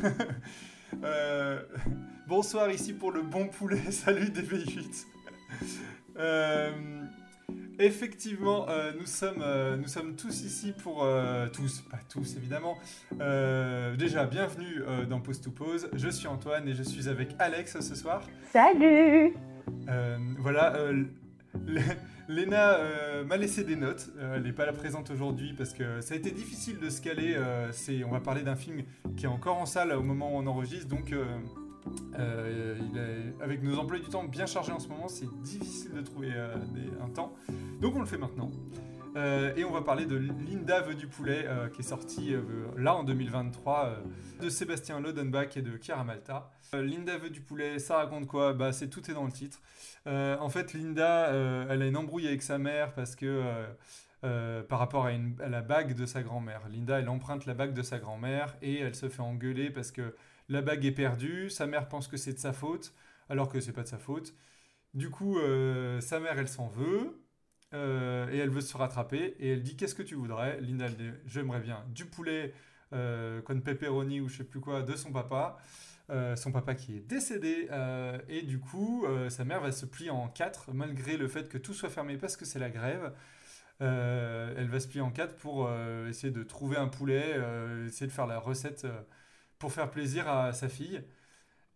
Euh, bonsoir ici pour le bon poulet. Salut DB8. Euh, effectivement, euh, nous, sommes, nous sommes tous ici pour... tous, pas tous évidemment. déjà, bienvenue dans Pause to Pause. Je suis Antoine et je suis avec Alex ce soir. Salut Voilà. Léna euh, m'a laissé des notes. Euh, elle n'est pas là présente aujourd'hui parce que ça a été difficile de se caler. Euh, on va parler d'un film qui est encore en salle au moment où on enregistre. Donc, avec nos emplois du temps bien chargés en ce moment, c'est difficile de trouver un temps. Donc, on le fait maintenant. Et on va parler de Linda veut du poulet qui est sorti là en 2023 de Sébastien Lodenbach et de Chiara Malta. Linda veut du poulet, ça raconte quoi? Bah c'est tout est dans le titre. Euh, en fait, Linda, euh, elle a une embrouille avec sa mère parce que euh, par rapport à, la bague de sa grand-mère. Linda, elle emprunte la bague de sa grand-mère et elle se fait engueuler parce que la bague est perdue. Sa mère pense que c'est de sa faute, alors que c'est pas de sa faute. Du coup, sa mère, elle s'en veut. Et elle veut se rattraper et elle dit qu'est-ce que tu voudrais? Linda j'aimerais bien du poulet euh, con pepperoni ou je sais plus quoi de son papa euh, son papa qui est décédé, euh, et du coup, euh, sa mère va se plier en quatre, malgré le fait que tout soit fermé parce que c'est la grève. elle va se plier en quatre pour essayer de trouver un poulet, essayer de faire la recette pour faire plaisir à sa fille.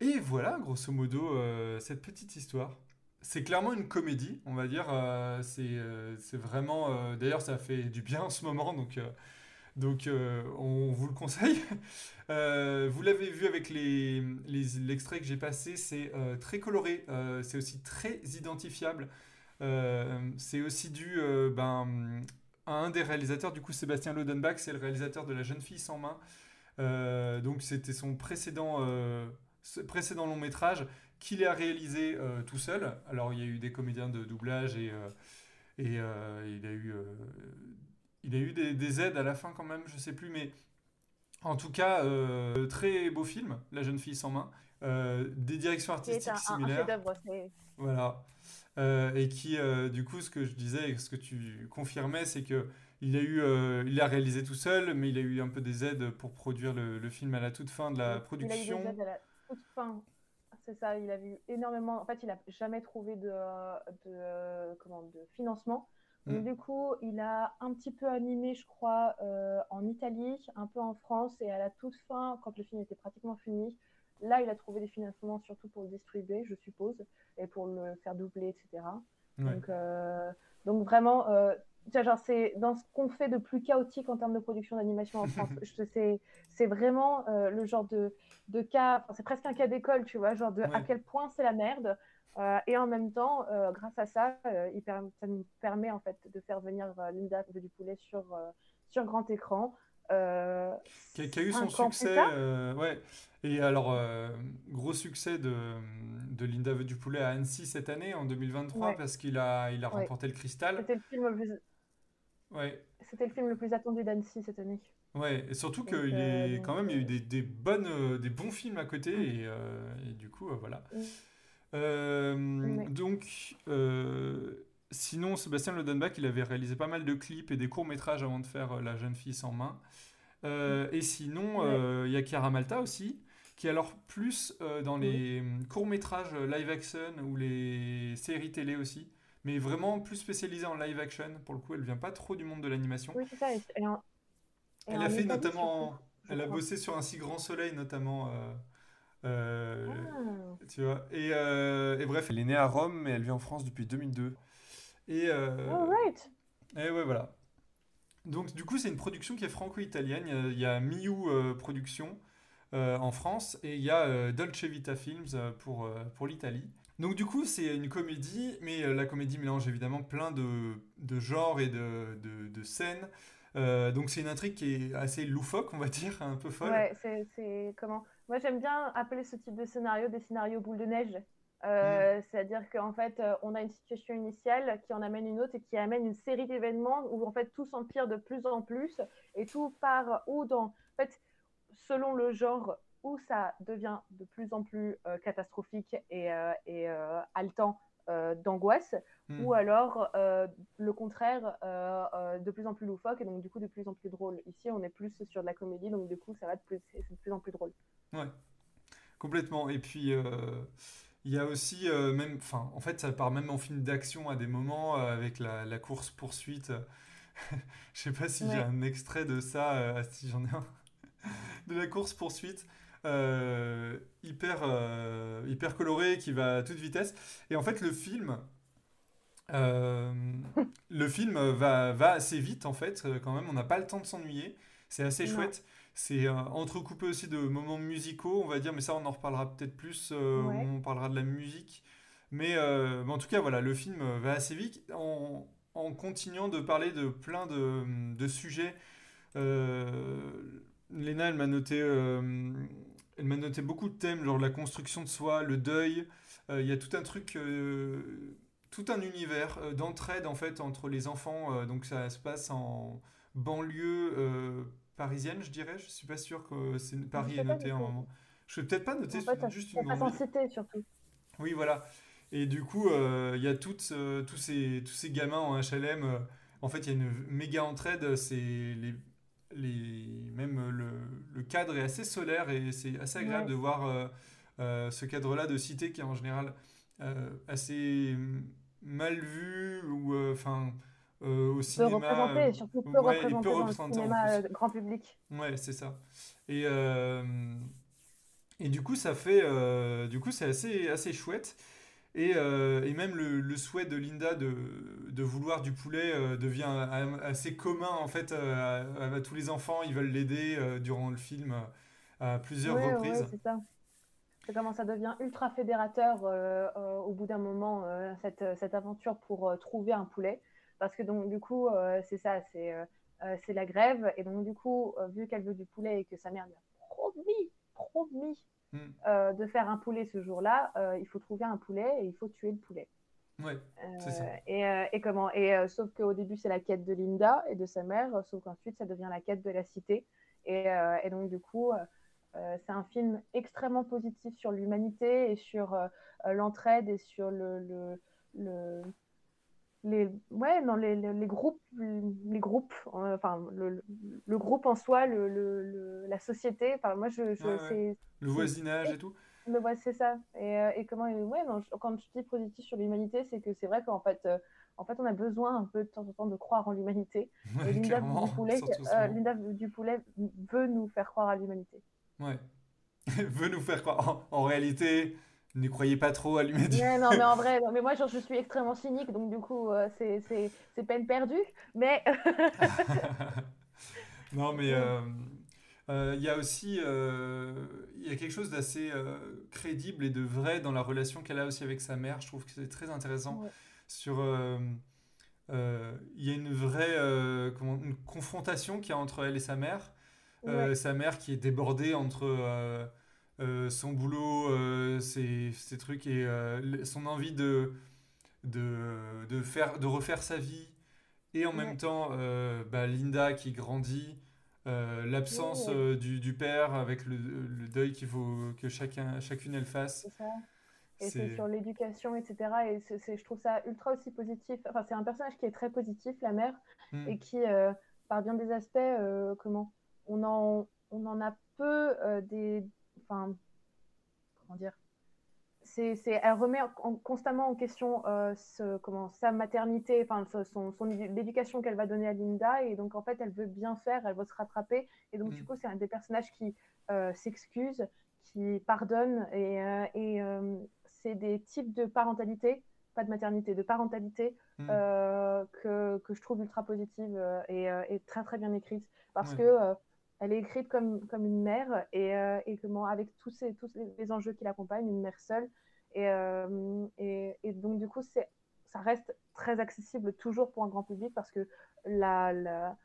Et voilà, grosso modo, cette petite histoire. C'est clairement une comédie, on va dire. c'est vraiment. D'ailleurs, ça fait du bien en ce moment, donc donc euh, on vous le conseille. Euh, vous l'avez vu avec l'extrait les, que j'ai passé, c'est euh, très coloré, c'est aussi très identifiable. c'est aussi dû ben, à un des réalisateurs, du coup Sébastien Lodenbach, c'est le réalisateur de La jeune fille sans main. donc c'était son précédent, précédent long métrage qu'il a réalisé tout seul. Alors il y a eu des comédiens de doublage et, et il a eu il a eu des, aides à la fin quand même, je sais plus, mais en tout cas, euh, très beau film, La jeune fille sans main. Euh, des directions artistiques un, similaires. Un voilà. Euh, et qui, du coup, ce que je disais et ce que tu confirmais, c'est que il a eu, il a réalisé tout seul, mais il a eu un peu des aides pour produire le, film à la toute fin de la production. Il a eu des aides à la toute fin. C'est ça, il a eu énormément. En fait, il n'a jamais trouvé de, de, comment, de financement. Mm. du coup, il a un petit peu animé, je crois, euh, en Italie, un peu en France, et à la toute fin, quand le film était pratiquement fini, là, il a trouvé des financements surtout pour le distribuer, je suppose, et pour le faire doubler, etc. Donc, euh, donc vraiment, euh, genre, c'est dans ce qu'on fait de plus chaotique en termes de production d'animation en France. c'est vraiment le genre de, de cas, c'est presque un cas d'école, tu vois, genre de à quel point c'est la merde. Euh, et en même temps, euh, grâce à ça, euh, il ça nous permet en fait de faire venir Linda du poulet sur, sur grand écran. Qui a, eu son succès, ouais. Et alors, gros succès de, de Linda veut du poulet à Annecy cette année, en 2023, parce qu'il a, il a remporté le cristal. C'était le film le plus... Ouais. C'était le film le plus attendu d'Annecy cette année. Ouais, et surtout qu'il est quand même, il y a eu des, des bonnes, des bons films à côté, mm. et, et, du coup, voilà. Mm. Euh, donc, euh, sinon, Sébastien Lodenbach, il avait réalisé pas mal de clips et des courts-métrages avant de faire euh, La jeune fille sans main. et sinon, il y a Chiara Malta aussi, qui est alors plus dans les courts-métrages live action ou les séries télé aussi, mais vraiment plus spécialisée en live action. Pour le coup, elle vient pas trop du monde de l'animation. Oui, c'est ça. Elle, a fait notamment. Elle a bossé sur Un si grand soleil, notamment. Euh, ah. Tu vois. Euh, et, bref, elle est née à Rome, mais elle vit en France depuis 2002. Et, euh, right. et ouais, voilà. Donc, du coup, c'est une production qui est franco-italienne. Il y a, Miu Production en France et il y a Dolce Vita Films pour, pour l'Italie. Donc, du coup, c'est une comédie, mais la comédie mélange évidemment plein de, de genres et de, de, de scènes. donc, c'est une intrigue qui est assez loufoque, on va dire, un peu folle. Ouais, c'est comment? Moi, j'aime bien appeler ce type de scénario des scénarios boule de neige. Euh, mm. C'est-à-dire qu'en fait, euh, on a une situation initiale qui en amène une autre et qui amène une série d'événements où en fait tout s'empire de plus en plus et tout part ou dans, en fait, selon le genre où ça devient de plus en plus euh, catastrophique et, et haletant d'angoisse, Hmm. ou alors le contraire, de plus en plus loufoque et donc du coup de plus en plus drôle. Ici, on est plus sur de la comédie, donc du coup, ça va être plus, de plus en plus drôle. Ouais, complètement. Et puis, il y a aussi, même, enfin, en fait, ça part même en film d'action à des moments avec la, course-poursuite. Je sais pas si j'ai un extrait de ça, si j'en ai un, de la course-poursuite. Hyper, hyper coloré qui va à toute vitesse. Et en fait, le film, euh, le film va, va assez vite en fait, euh, quand même, on n'a pas le temps de s'ennuyer, c'est assez chouette. C'est euh, entrecoupé aussi de moments musicaux, on va dire, mais ça on en reparlera peut-être plus, on parlera de la musique. Mais, en tout cas, voilà, le film va assez vite en, en continuant de parler de plein de, de sujets. Léna, elle m'a noté, elle m'a noté beaucoup de thèmes, genre la construction de soi, le deuil. Il y a tout un truc tout un univers euh, d'entraide en fait entre les enfants. Euh, donc ça se passe en banlieue euh, parisienne, je dirais. Je suis pas sûr que c'est Paris est noté en moment. Je vais peut-être pas noter juste une grande cité surtout. Oui, voilà. Et du coup, il y a toutes, tous, ces, tous ces gamins en HLM. en fait, il y a une méga entraide. C'est les, les, même le, le, cadre est assez solaire et c'est assez agréable de voir ce cadre-là de cité qui est en général assez mal vu ou euh, enfin euh, au cinéma. Peu représenté, surtout peu représenté dans le cinéma euh, grand public. Ouais, c'est ça. Et, et du coup, ça fait. du coup, c'est assez, assez chouette. Et, et même le, le, souhait de Linda de, de vouloir du poulet devient assez commun en fait à, tous les enfants. Ils veulent l'aider durant le film à plusieurs reprises. C'est ça c'est comment ça devient ultra fédérateur euh, euh, au bout d'un moment, euh, cette, cette, aventure pour trouver un poulet. Parce que donc, du coup, c'est ça, c'est c'est la grève. Et donc, du coup, vu qu'elle veut du poulet et que sa mère lui a promis, promis hmm. de faire un poulet ce jour-là, il faut trouver un poulet et il faut tuer le poulet. Ouais, c'est ça. Et, et, comment? Et sauf qu'au début c'est la quête de Linda et de sa mère, sauf qu'ensuite ça devient la quête de la cité. Et, et donc du coup, euh, c'est un film extrêmement positif sur l'humanité et sur euh, euh, l'entraide et sur le, le, les, ouais, non, les, les, groupes, les groupes enfin, le, le, groupe en soi, le, la société. Enfin, moi, je, je Le voisinage et tout. Le, ouais, c'est ça. Et, et comment, ouais, non, quand je dis positif sur l'humanité, c'est que c'est vrai qu'en fait, en fait, on a besoin un peu de temps en temps de croire en l'humanité. Linda Dupoulet, Linda Dupoulet veut nous faire croire à l'humanité. Ouais. Veut nous faire croire. En, réalité, ne croyez pas trop à l'humanité. non, mais en vrai, mais moi, je suis extrêmement cynique, donc du coup, euh, c'est peine perdue. Mais. non, mais euh, euh, il y a aussi il y a quelque chose d'assez crédible et de vrai dans la relation qu'elle a aussi avec sa mère. Je trouve que c'est très intéressant. Sur. Il y a une vraie comment, une confrontation qu'il y a entre elle et sa mère euh, sa mère qui est débordée entre euh, euh, son boulot, ses, ses, trucs et son envie de, de, de, faire, de refaire sa vie. Et en même temps, bah, Linda qui grandit. l'absence du, du, père avec le, le deuil qu'il faut que chacun, chacune elle fasse. Ça. Et c'est sur l'éducation, etc. Et je trouve ça ultra aussi positif. Enfin, c'est un personnage qui est très positif, la mère, hmm. et qui, par bien des aspects, comment? On en, on en a peu euh, des. Enfin, comment dire c'est, elle remet constamment en question euh, ce, comment, sa maternité, enfin, son, son, l'éducation qu'elle va donner à Linda. Et donc, en fait, elle veut bien faire, elle veut se rattraper. Et donc, du mm. coup, c'est un des personnages qui euh, s'excuse, qui pardonne. Et, et c'est des types de parentalité, pas de maternité, de parentalité, mm. que, que, je trouve ultra positive et, et, très, très bien écrite. Parce que elle est écrite comme, comme une mère et, euh, et comment, avec tous, ces, tous les enjeux qui l'accompagnent, une mère seule. Et, euh, et, et, donc, du coup, ça reste très accessible toujours pour un grand public parce que la, la,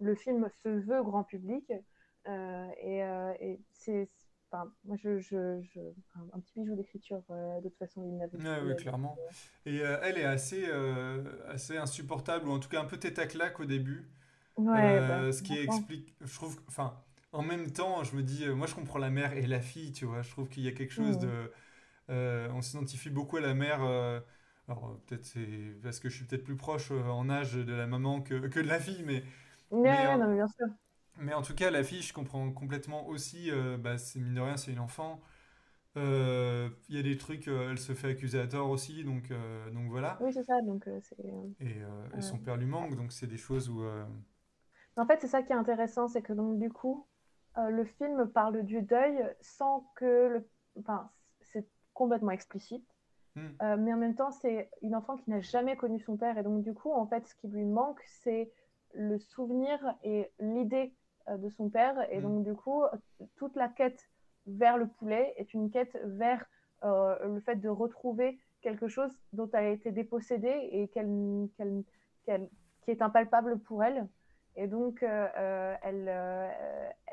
le film se veut grand public. Euh, et, c'est. Enfin, moi, je, je, je, un petit bijou d'écriture, de toute façon, il oui, clairement. Et elle est assez, assez insupportable, ou en tout cas un peu tête à claque au début. Ouais, bah, euh, ce qui explique, je trouve, enfin, en même temps, je me dis, euh, moi je comprends la mère et la fille, tu vois, je trouve qu'il y a quelque chose de, euh, on s'identifie beaucoup à la mère Alors peut-être c'est parce que je suis peut-être plus proche en âge de la maman que, que de la fille, mais, mais, non, bien sûr. Mais en tout cas, la fille, je comprends complètement aussi. bah, c'est mine de rien, c'est une enfant. Il y a des trucs, elle se fait accuser à tort aussi, donc, donc voilà. Oui, c'est ça. Donc, c'est... Et, et, son père lui manque, donc c'est des choses où. En fait, c'est ça qui est intéressant, c'est que donc du coup, le film parle du deuil sans que le. Enfin, c'est complètement explicite. Hmm. mais en même temps, c'est une enfant qui n'a jamais connu son père. Et donc, du coup, en fait, ce qui lui manque, c'est le souvenir et l'idée de son père. Et hmm. donc, du coup, toute la quête vers le poulet est une quête vers euh, le fait de retrouver quelque chose dont elle a été dépossédée et qu'elle, qui est impalpable pour elle. Et donc, euh, euh,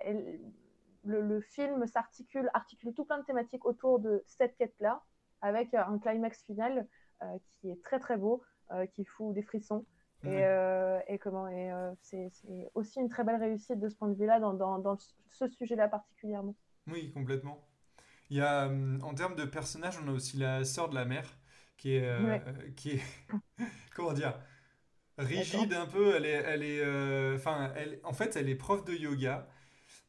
elle, le, film s'articule, articule tout plein de thématiques autour de cette quête-là, avec un climax final qui est très très beau, qui fout des frissons. Et, et, comment et c'est, aussi une très belle réussite de ce point de vue-là dans, dans, dans ce sujet-là particulièrement. Oui, complètement. Il y a, en termes de personnages, on a aussi la sœur de la mère, qui est, euh, qui est comment dire, rigide un peu. Elle est, elle est, euh, elle, en fait, elle est prof de yoga.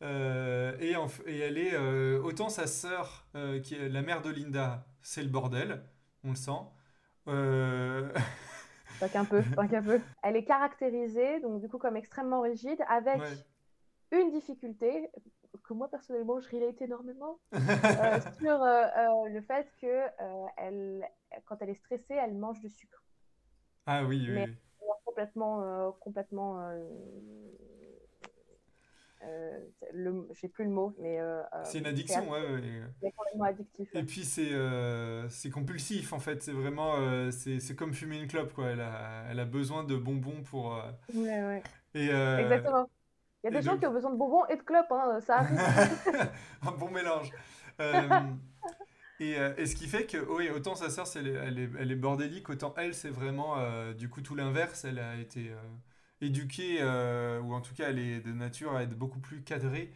Euh, et, et, elle est autant sa sœur, qui est la mère de Linda, c'est le bordel, on le sent. Pas qu'un peu, pas qu'un peu. Elle est caractérisée, donc du coup, comme extrêmement rigide, avec une difficulté que moi personnellement je relate énormément euh, sur euh, euh, le fait que elle, quand elle est stressée, elle mange du sucre. Ah oui, oui. Mais complètement, complètement. le, j'ai plus le mot, mais c'est une addiction, ouais. C'est complètement addictif. Et puis c'est c'est compulsif en fait. C'est vraiment c'est comme fumer une clope quoi. Elle a elle a besoin de bonbons pour. Ouais ouais. Et, Exactement. Il y a des gens qui ont besoin de bonbons et de clopes, hein, ça arrive. un bon mélange. Euh, et, euh, et, ce qui fait que, oui, autant sa sœur, elle, elle, est, elle est bordélique, autant elle, c'est vraiment euh, du coup tout l'inverse. Elle a été éduquée, ou en tout cas, elle est de nature à être beaucoup plus cadrée.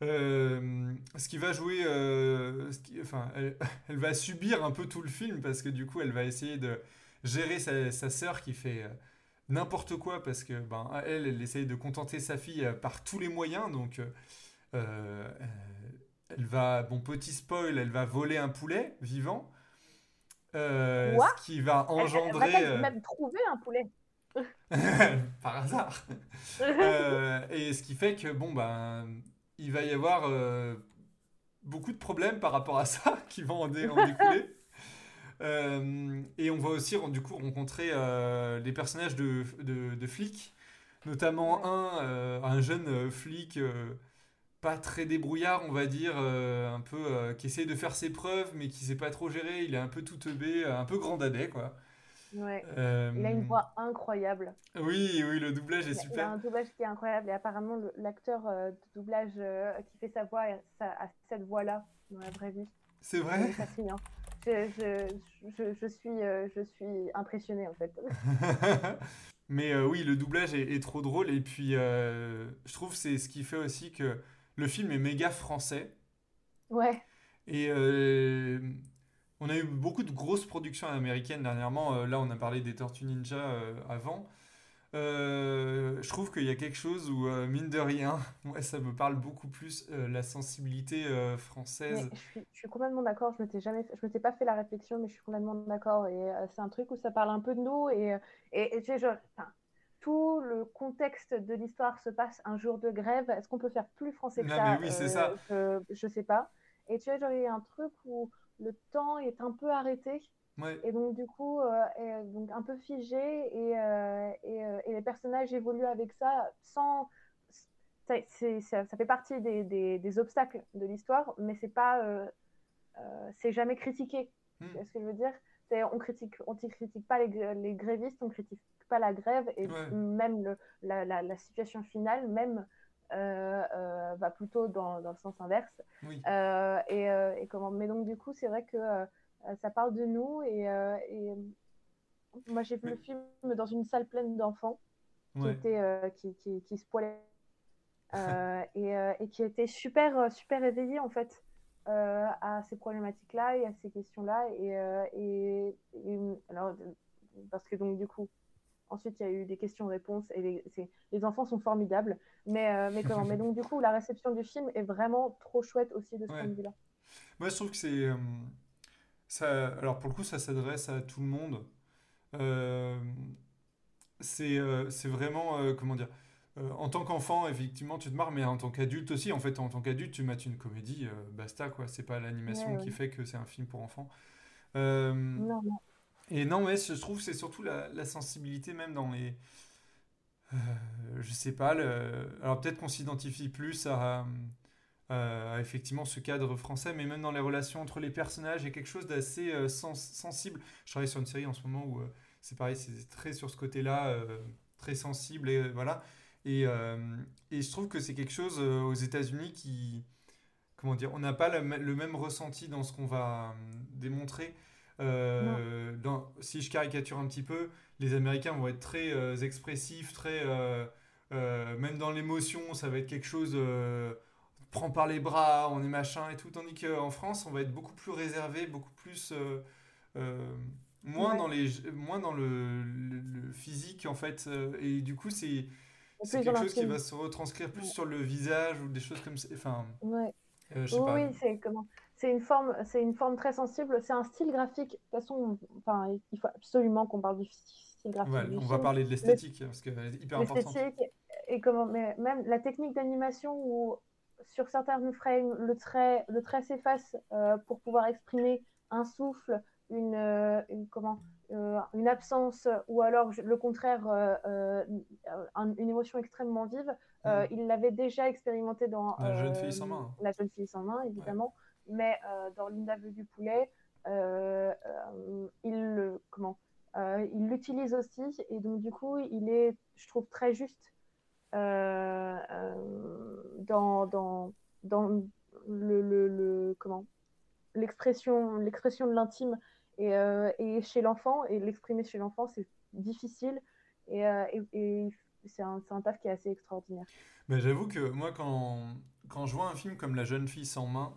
ce qui va jouer, enfin, elle, va subir un peu tout le film parce que du coup, elle va essayer de gérer sa, sœur qui fait n'importe quoi parce que ben, elle, elle essaye de contenter sa fille euh, par tous les moyens. Donc, euh, euh, elle va, bon, petit spoil, elle va voler un poulet vivant. ce qui va engendrer. Elle, va même trouver un poulet. par hasard. et ce qui fait que, bon, ben, il va y avoir beaucoup de problèmes par rapport à ça qui vont en découler. Euh, et on va aussi du coup rencontrer euh, les personnages de, de, flics, notamment un, euh, un jeune flic pas très débrouillard, on va dire, un peu qui essaie de faire ses preuves, mais qui sait pas trop gérer. Il est un peu tout teubé, un peu grand dadais, quoi. Ouais. Il a une voix incroyable. Oui, oui, le doublage est super. Il a un doublage qui est incroyable et apparemment l'acteur de doublage qui fait sa voix a cette voix-là dans la vraie vie. C'est vrai? C'est je, je, je, suis, euh, je suis impressionnée en fait. Mais euh, oui, le doublage est, trop drôle et puis euh, je trouve c'est ce qui fait aussi que le film est méga français. Ouais. Et on a eu beaucoup de grosses productions américaines dernièrement. là, on a parlé des Tortues Ninja avant. Euh, je trouve qu'il y a quelque chose où, euh, mine de rien, ouais, ça me parle beaucoup plus euh, la sensibilité française. Je suis, complètement d'accord. Je m'étais jamais, je m'étais pas fait la réflexion, mais je suis complètement d'accord. Et c'est un truc où ça parle un peu de nous. Et, et, tu sais, tout le contexte de l'histoire se passe un jour de grève. Est-ce qu'on peut faire plus français que ça, oui, c'est ça. Je sais pas. Et tu vois, genre, il y a un truc où le temps est un peu arrêté. Et donc, du coup, euh, donc un peu figé et, euh, et, euh, et, les personnages évoluent avec ça sans. Ça, ça fait partie des, des, des obstacles de l'histoire, mais c'est pas. c'est jamais critiqué. Hmm. ce que je veux dire? On critique, on critique pas les, les, grévistes, on critique pas la grève et même le, la, la, la, situation finale, même va plutôt dans, dans, le sens inverse. et, et, comment Mais donc du coup, c'est vrai que euh, ça parle de nous et, euh, et moi j'ai vu le film dans une salle pleine d'enfants qui, était, euh, qui, qui, qui, se poilaient et, et, qui étaient super, super éveillés en fait. à ces problématiques-là et à ces questions-là. Et, et, alors, parce que donc du coup, ensuite il y a eu des questions-réponses et les, les, enfants sont formidables. Mais, mais comment? Mais donc du coup, la réception du film est vraiment trop chouette aussi de ce point de vue-là. Moi, je trouve que c'est ça. Alors pour le coup, ça s'adresse à tout le monde. c'est c'est vraiment comment dire? Euh, en tant qu'enfant, effectivement, tu te marres, mais en tant qu'adulte aussi, en fait, en tant qu'adulte, tu mates une comédie, euh, basta, quoi. C'est pas l'animation qui fait que c'est un film pour enfants. Euh, non, non. Et non, mais je trouve que c'est surtout la, sensibilité, même dans les. je sais pas, alors peut-être qu'on s'identifie plus à, effectivement ce cadre français, mais même dans les relations entre les personnages, il y a quelque chose d'assez sensible. Je travaille sur une série en ce moment où c'est pareil, c'est très sur ce côté-là, très sensible, et voilà. Euh, et, je trouve que c'est quelque chose euh, aux États-Unis qui. Comment dire On n'a pas le, même ressenti dans ce qu'on va euh, dans, si je caricature un petit peu, les Américains vont être très expressifs, très. même dans l'émotion, ça va être quelque chose. prend par les bras, on est machin et tout. Tandis qu'en France, on va être beaucoup plus réservé, beaucoup plus. moins, dans les, moins dans le, le, physique en fait. et du coup, c'est c'est quelque chose qui va se retranscrire plus sur le visage ou des choses comme ça. Enfin, ouais. Euh, oui, c'est comment C'est une forme, c'est une forme très sensible. C'est un style graphique. De toute façon, enfin, il faut absolument qu'on parle du style graphique. on va parler de l'esthétique parce que c'est hyper important. et comment, mais même la technique d'animation où sur certains frames le trait, le trait s'efface euh, pour pouvoir exprimer un souffle, une, euh, une comment euh, une absence ou alors le contraire, une émotion extrêmement vive. Mm. il l'avait déjà expérimenté dans La jeune fille sans main. La jeune fille sans main, évidemment. Mais dans Linda veut du poulet, il comment il l'utilise aussi et donc du coup il est, je trouve, très juste dans, dans, dans le, comment l'expression l'expression de l'intime euh, et, chez l'enfant, et l'exprimer chez l'enfant, c'est difficile. Et, euh, c'est un, un, taf qui est assez extraordinaire. Mais j'avoue que moi, quand, quand je vois un film comme La jeune fille sans main,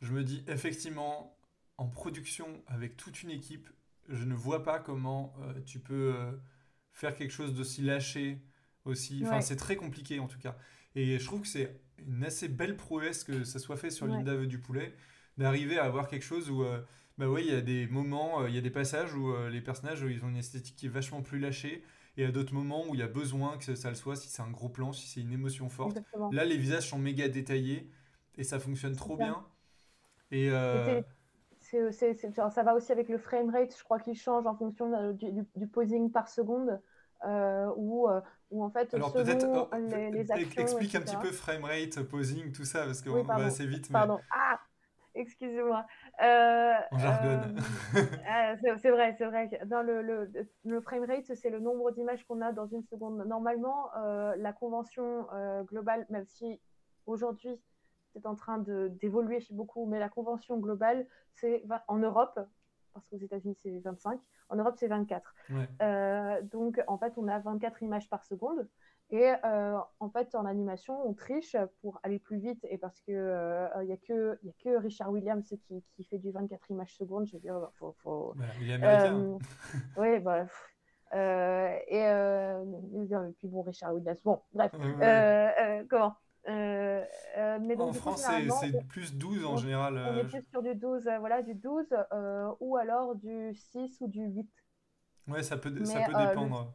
je me dis effectivement, en production avec toute une équipe, je ne vois pas comment euh, tu peux faire quelque chose d'aussi lâché aussi. Enfin, c'est très compliqué en tout cas. Et je trouve que c'est une assez belle prouesse que ça soit fait sur Linda veut du poulet, d'arriver à avoir quelque chose où bah oui, il y a des moments, euh, il y a des passages où euh, les personnages ils ont une esthétique qui est vachement plus lâchée. Et à d'autres moments où il y a besoin que ça le soit, si c'est un gros plan, si c'est une émotion forte. Là, les visages sont méga détaillés et ça fonctionne trop bien. Et euh, ça va aussi avec le frame rate, je crois qu'il change en fonction du, posing par seconde. ou ou en fait, Alors peut-être les, les actions, explique un petit peu frame rate, posing, tout ça, parce qu'on va assez vite. Pardon. Ah, excusez-moi. Euh, euh ah, c'est vrai, c'est vrai. Dans le, le, le framerate, c'est le nombre d'images qu'on a dans une seconde. Normalement, euh, la convention euh, globale, même si aujourd'hui en train d'évoluer beaucoup, mais la convention globale, c'est en Europe, parce qu'aux États-Unis c'est 25, en Europe c'est 24. donc en fait, on a 24 images par seconde. Et euh, en fait, en animation, on triche pour aller plus vite et parce qu'il n'y euh, a, que, y a que Richard Williams qui, qui, fait du 24 images secondes. Je veux dire, faut. faut... il est américain. Euh, oui, bah. et, et, puis bon, Richard Williams. Bon, bref. comment? Mais donc, en France, c'est plus 12 en général. On est plus sur du 12, voilà, du 12 ou alors du 6 ou du 8. Ouais, ça peut, ça peut dépendre.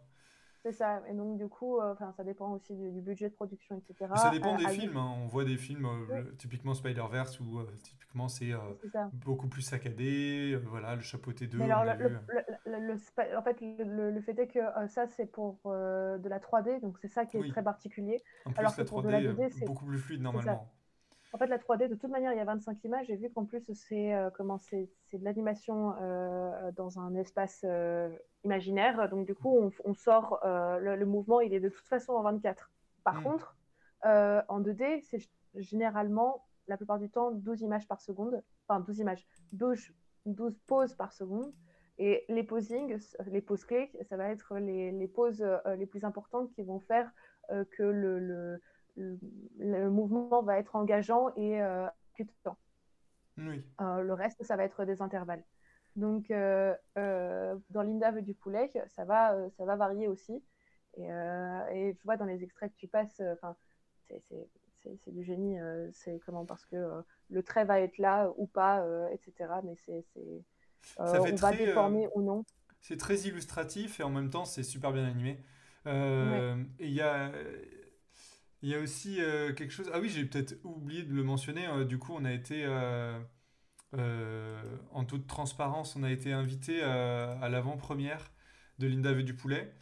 C'est ça. Et donc, du coup, euh, enfin ça dépend aussi du, budget de production, etc. ça dépend des films. Hein. On voit des films, euh, typiquement Spider-Verse, où euh, typiquement c'est beaucoup plus saccadé. voilà, le chapeauté 2. alors, le, en fait, le, fait est que ça, c'est pour de la 3D, donc c'est ça qui est très particulier. En plus, alors que 3D, pour de la 2D, c'est beaucoup plus fluide normalement. En fait, la 3D, de toute manière, il y a 25 images, et vu qu'en plus, c'est comment c'est de l'animation dans un espace imaginaire. Donc, du coup, on, sort, euh, le, mouvement, il est de toute façon en 24. Par mm. contre, euh, en 2D, c'est généralement, la plupart du temps, 12 images par seconde. Enfin, 12 images, 12, 12 poses par seconde. Et les posings, les poses clés, ça va être les, les poses euh, les plus importantes qui vont faire que le, le, le, mouvement va être engageant et euh, Oui. le reste, ça va être des intervalles. Donc, dans Linda veut du poulet, ça va, ça va varier aussi. Et, et, tu vois, dans les extraits que tu passes, c'est du génie. c'est comment Parce que le trait va être là ou pas, etc. Mais c'est. on va déformer ou non. C'est très illustratif et en même temps, c'est super bien animé. Et il y a il y a aussi euh, quelque chose. Ah oui, j'ai peut-être oublié de le mentionner. Euh, du coup, on a été, euh, en toute transparence, on a été invité à l'avant-première de Linda veut du poulet.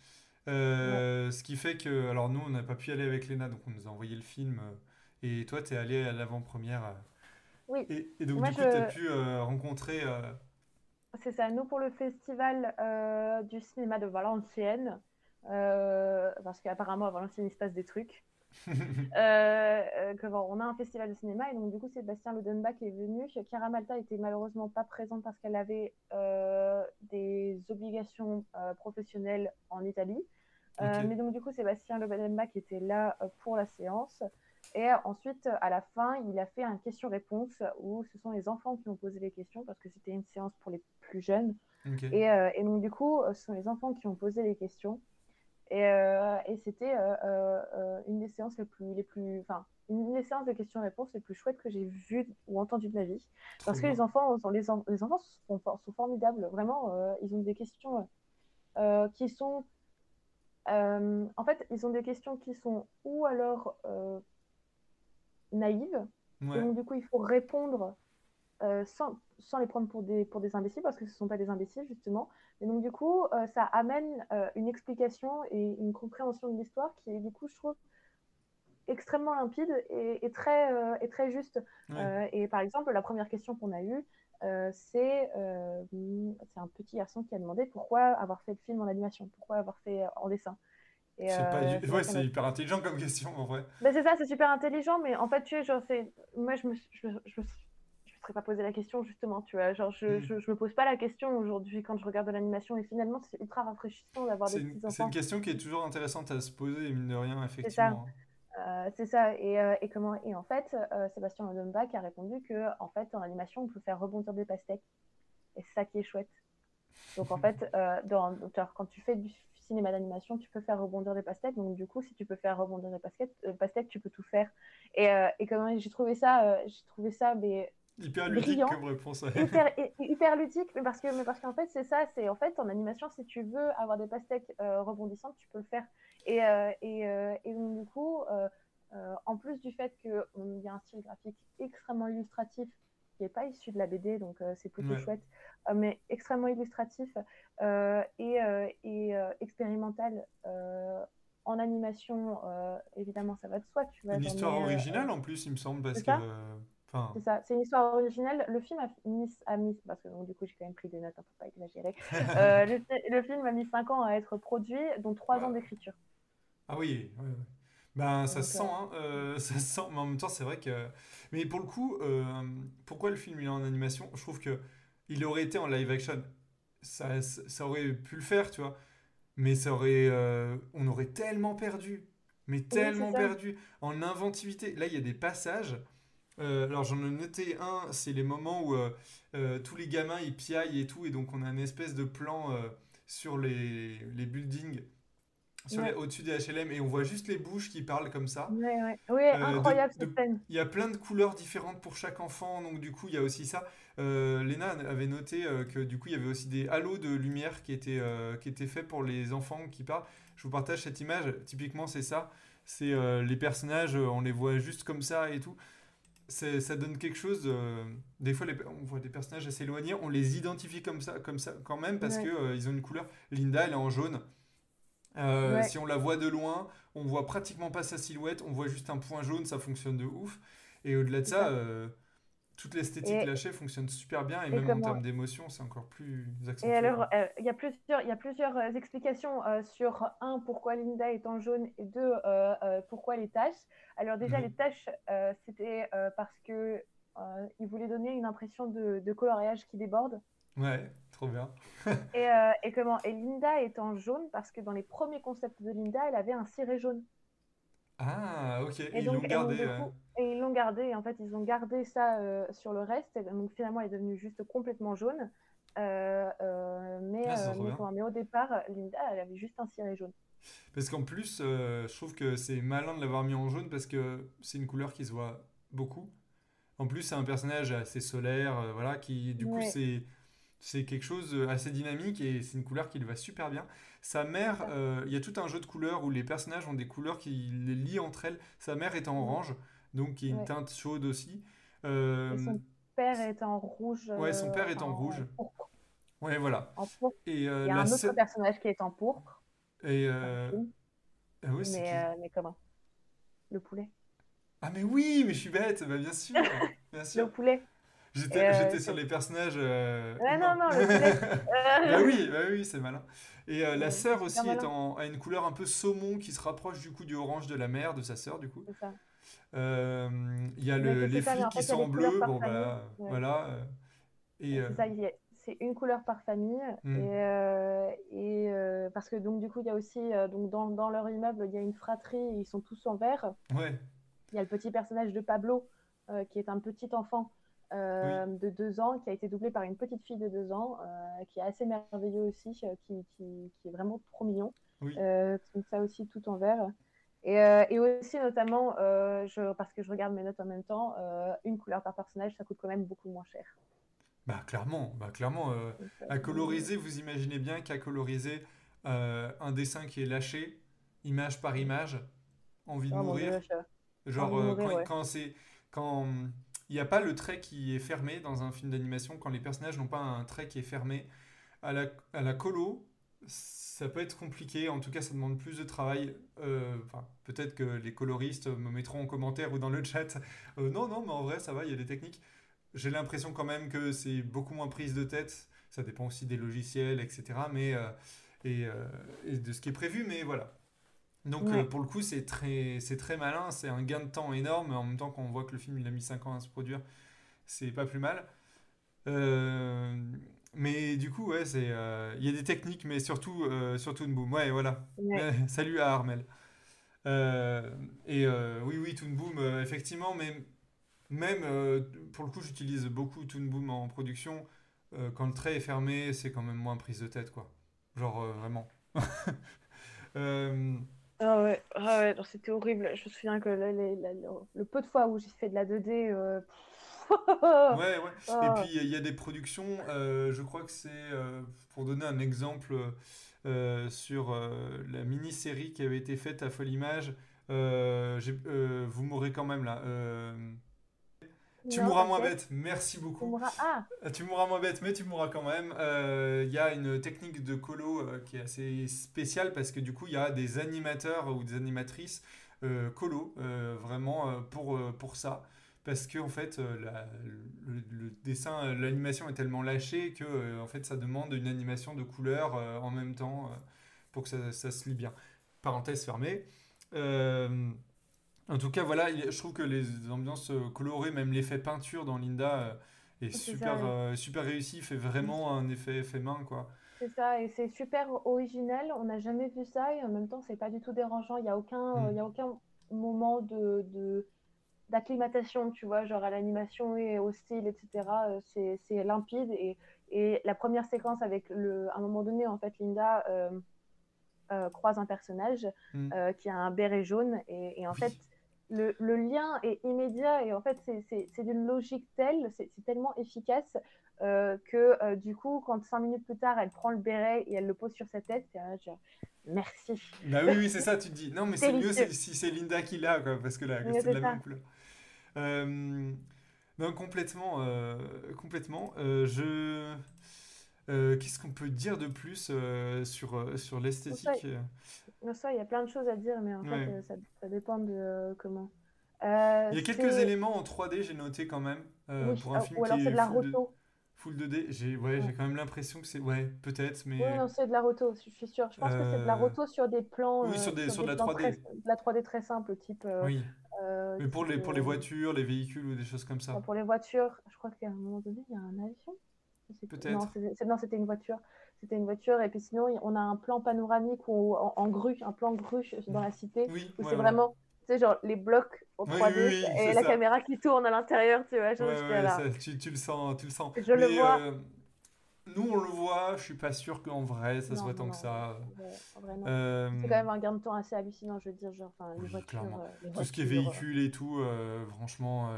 Ce qui fait que, alors nous, on n'a pas pu aller avec Léna, donc on nous a envoyé le film. et toi, tu es allé à l'avant-première. Oui. Et, donc, du coup, tu as pu rencontrer. C'est ça, nous, pour le festival du cinéma de Valenciennes, parce qu'apparemment, à Valenciennes, il se passe des trucs. Euh, euh, que, on a un festival de cinéma et donc du coup Sébastien Lodenbach est venu. Chiara Malta était malheureusement pas présente parce qu'elle avait euh, des obligations professionnelles en Italie. mais donc du coup Sébastien Lodenbach était là pour la séance. Et ensuite, à la fin, il a fait un question-réponse où ce sont les enfants qui ont posé les questions parce que c'était une séance pour les plus jeunes. Et, et, donc, du coup, ce sont les enfants qui ont posé les questions. Et, euh, et c'était euh, euh, une des séances les plus, les plus, enfin, une des séances de questions-réponses les plus chouettes que j'ai vues ou entendues de ma vie. Parce que les enfants, les, les enfants sont, sont, formidables. Vraiment, ils ont des questions qui sont. en fait, ils ont des questions qui sont ou alors naïves. Et donc, du coup, il faut répondre sans, sans, les prendre pour des, pour des imbéciles, parce que ce ne sont pas des imbéciles, justement. Et donc, du coup, euh, ça amène euh, une explication et une compréhension de l'histoire qui est, du coup, je trouve, extrêmement limpide et, très, euh, et très juste. et par exemple, la première question qu'on a eue, c'est un petit garçon qui a demandé pourquoi avoir fait le film en animation, pourquoi avoir fait en dessin. C'est ouais, c'est hyper intelligent comme question en vrai. Ben, c'est ça, c'est super intelligent, mais en fait, tu sais, genre, moi je me, je, je, serais pas posé la question justement, tu vois. Genre, je, mm. je, je, me pose pas la question aujourd'hui quand je regarde de l'animation et finalement, c'est ultra rafraîchissant d'avoir des petits enfants. C'est une question qui est toujours intéressante à se poser, mine de rien, effectivement. C'est ça. Euh, et, euh, et, comment Et en fait, euh, Sébastien Lodenbach a répondu que en fait, en animation, on peut faire rebondir des pastèques. Et c'est ça qui est chouette. Donc en fait, dans, quand tu fais du cinéma d'animation, tu peux faire rebondir des pastèques. Donc du coup, si tu peux faire rebondir des pastèques, pastèques tu peux tout faire. Et, et comment j'ai trouvé ça, j'ai trouvé ça, mais Hyper ludique comme réponse. hyper, hyper, ludique, mais parce que, mais parce qu'en fait, c'est ça, c'est en fait en animation, si tu veux avoir des pastèques euh, rebondissantes, tu peux le faire. Et, euh, et, euh, et, du coup, en plus du fait qu'il y a un style graphique extrêmement illustratif, qui n'est pas issu de la BD, donc c'est plutôt chouette, mais extrêmement illustratif et, et expérimental en animation, évidemment, ça va de soi. Tu vois, Une histoire originale en plus, il me semble, parce que. C'est ça, c'est une histoire originale. Le film a mis, a mis parce que du coup j'ai quand même pris des notes, hein, pour pas exagérer. euh, le, film a mis 5 ans à être produit, dont 3 ans d'écriture. Ah oui, Ben, ça se sent, hein, euh, ça sent, mais en même temps, c'est vrai que. Mais pour le coup, euh, pourquoi le film il est en animation? Je trouve que il aurait été en live action. Ça, ça aurait pu le faire, tu vois. Mais ça aurait. Euh, on aurait tellement perdu. Mais tellement perdu en inventivité. Là, il y a des passages euh, alors j'en ai noté un, c'est les moments où euh, euh, tous les gamins ils piaillent et tout, et donc on a une espèce de plan sur les, les buildings sur au-dessus des HLM et on voit juste les bouches qui parlent comme ça. Ouais, ouais. incroyable cette scène. Il y a plein de couleurs différentes pour chaque enfant, donc du coup il y a aussi ça. Euh, Léna avait noté que du coup il y avait aussi des halos de lumière qui étaient, qui étaient faits pour les enfants qui parlent. Je vous partage cette image, typiquement c'est ça. C'est les personnages, on les voit juste comme ça et tout ça donne quelque chose. des fois, on voit des personnages assez éloignés, on les identifie comme ça, comme ça quand même parce qu'ils que euh, ils ont une couleur. Linda, elle est en jaune. Euh, si on la voit de loin, on voit pratiquement pas sa silhouette, on voit juste un point jaune, ça fonctionne de ouf. Et au-delà de ça, euh, toute l'esthétique lâchée fonctionne super bien et, même en termes d'émotion, c'est encore plus accentué. Et alors, euh, il y a plusieurs, y a plusieurs euh, explications euh, sur un pourquoi Linda est en jaune et deux pourquoi les taches. Alors déjà mhm. les taches, c'était parce que il voulait donner une impression de, de, coloriage qui déborde. Ouais, trop bien. et, et, comment Et Linda est en jaune parce que dans les premiers concepts de Linda, elle avait un ciré jaune. Ah, ok. Et, ils l'ont gardé. Et, ils l'ont gardé. Et en fait, ils ont gardé ça euh, sur le reste. Et donc finalement, elle est devenue juste complètement jaune. mais, Ah, mais, au départ, Linda, elle avait juste un ciré jaune. Parce qu'en plus, euh, je trouve que c'est malin de l'avoir mis en jaune parce que c'est une couleur qui se voit beaucoup. En plus, c'est un personnage assez solaire, euh, voilà, qui du coup c'est c'est quelque chose euh, assez dynamique et c'est une couleur qui lui va super bien. Sa mère, euh, il y a tout un jeu de couleurs où les personnages ont des couleurs qui les lient entre elles. Sa mère est en orange, donc qui est une ouais. teinte chaude aussi. Et Euh, son père est en rouge, ouais, son père est en rouge. pourpre. Ouais, voilà. En pourpre. Et euh, Il y a un autre personnage qui est en pourpre et le ah ouais, mais, qui? mais comment? Le poulet. Ah mais oui, mais je suis bête, bah bien sûr, bien Le sûr. poulet. J'étais, euh, sur les personnages euh, Ouais, non, non, le poulet. Bah Euh, oui, bah oui, c'est malin. Et euh, la sœur aussi est en, a une couleur un peu saumon qui se rapproche du coup du orange de la mère, de sa sœur du coup. Euh, Il y a le, les flics qui sont a en bleu, bon bah Ouais. voilà. euh, Et euh, C'est une couleur par famille. hmm, Et, euh, et euh, parce que donc du coup, il y a aussi euh, donc dans, dans leur immeuble, il y a une fratrie, ils sont tous en vert. ouais, Il y a le petit personnage de Pablo, euh, qui est un petit enfant oui, euh, de deux ans, qui a été doublé par une petite fille de deux ans, euh, qui est assez merveilleux aussi, euh, qui, qui, qui est vraiment trop mignon. oui, donc ça aussi tout en vert. Et, et aussi notamment, je, parce que je regarde mes notes en même temps, une couleur par personnage, ça coûte quand même beaucoup moins cher. bah clairement, bah clairement. euh, à coloriser, vous imaginez bien qu'à coloriser euh, un dessin qui est lâché, image par image, envie de oh mourir. Dieu, je- Genre, envie de euh, mourir, quand, ouais. quand c'est. Quand il n'y a pas le trait qui est fermé dans un film d'animation, quand les personnages n'ont pas un trait qui est fermé, à la, colo, ça peut être compliqué. En tout cas, ça demande plus de travail. Euh, peut-être que les coloristes me mettront en commentaire ou dans le chat. euh, non, non, mais en vrai, ça va, il y a des techniques. J'ai l'impression quand même que c'est beaucoup moins prise de tête. Ça dépend aussi des logiciels, etc. Mais, euh, et de ce qui est prévu, mais voilà. Donc euh, pour le coup, c'est très, c'est très malin, c'est un gain de temps énorme, en même temps qu'on voit que le film il a mis 5 ans à se produire, c'est pas plus mal. Euh, mais du coup, ouais, c'est, euh, il y a des techniques, mais surtout, surtout une boom. Ouais, voilà. Ouais. Salut à Armel. Et oui, oui, Toon Boom, euh, effectivement, mais même pour le coup, j'utilise beaucoup Toon Boom en production. Quand le trait est fermé, c'est quand même moins prise de tête, quoi. Genre vraiment. Euh, Ah ouais, ah ouais, c'était horrible. Je me souviens que le, le- le- le- le peu de fois où j'ai fait de la 2D, euh, Ouais, ouais. Et ah, puis il y a des productions, euh, je crois que c'est, euh, pour donner un exemple, sur la mini-série qui avait été faite à Folle Image, vous mourrez quand même là. Euh, tu non, mourras moins bête, merci tu beaucoup. mourras. Ah, Euh, Tu mourras moins bête, mais tu mourras quand même. Euh, Il y a une technique de colo euh, qui est assez spéciale parce que du coup, il y a des animateurs ou des animatrices euh, colo, euh, vraiment euh, pour, euh, pour ça. Parce que en fait, euh, la- le, le dessin, euh, l'animation est tellement lâchée que euh, en fait, ça demande une animation de couleurs euh, en même temps euh, pour que ça, ça se lie bien. Parenthèse fermée. En tout cas, voilà, il- je trouve que les ambiances euh, colorées, même l'effet peinture dans Linda euh, est super, ça, ouais. euh, super réussi, fait vraiment un effet, effet main, quoi. C'est ça, et c'est super original. On n'a jamais vu ça, et en même temps, c'est pas du tout dérangeant. Il n'y a aucun, euh, il Mm. a aucun moment de, d'acclimatation, tu vois, genre à l'animation et au style, etc. C'est, limpide. Et, et la première séquence avec le, à un moment donné, en fait, Linda euh, euh, croise un personnage Mm. euh, qui a un béret jaune, et, et en fait, le, le lien est immédiat, et en fait, c'est, d'une logique telle, c'est, tellement efficace euh, que euh, du coup, quand cinq minutes plus tard, elle prend le béret et elle le pose sur sa tête, c'est genre, merci. bah oui, oui, c'est ça, tu te dis. Non, mais c'est mieux si, si c'est Linda qui l'a, quoi, parce que là, c'est de la ça. même couleur. Euh, non, complètement, complètement. Je... qu'est-ce qu'on peut dire de plus sur, sur l'esthétique? Pour ça, il y a plein de choses à dire, mais en fait, Ouais. euh, ça, ça dépend de euh, comment. Euh, Il y a quelques éléments en 3D, j'ai noté quand même, euh, Oui, pour un ah, film ou alors qui est de la full de, roto. full 2D. J'ai, ouais, j'ai quand même l'impression que c'est... Ouais, peut-être, Oui, mais... non, c'est de la roto, je suis sûre. Je pense que c'est de la roto sur des plans, Oui, sur des, sur sur des de la plans très, 3D. de la 3D très simple, type, Oui. Mais pour les, pour les voitures, les véhicules ou des choses comme Enfin, ça. pour les voitures, je crois qu'à un moment donné, il y a un avion. Peut-être. non, c'était une voiture. C'était une voiture. Et puis sinon, on a un plan panoramique ou en, en grue, un plan grue dans la cité, Oui, où ouais, c'est ouais. vraiment, tu sais, genre les blocs en Oui, oui, 3D oui, et la ça. caméra qui tourne à l'intérieur, tu vois. Genre, ouais, là. ça, tu, tu le sens, tu le sens. Je le vois. euh, nous, on le voit, je suis pas sûr qu'en vrai, ça se voit tant que ça. Euh, c'est quand même un gain de temps assez hallucinant, je veux dire. Genre, les voitures, euh, tout ce qui est véhicule et tout, euh, franchement,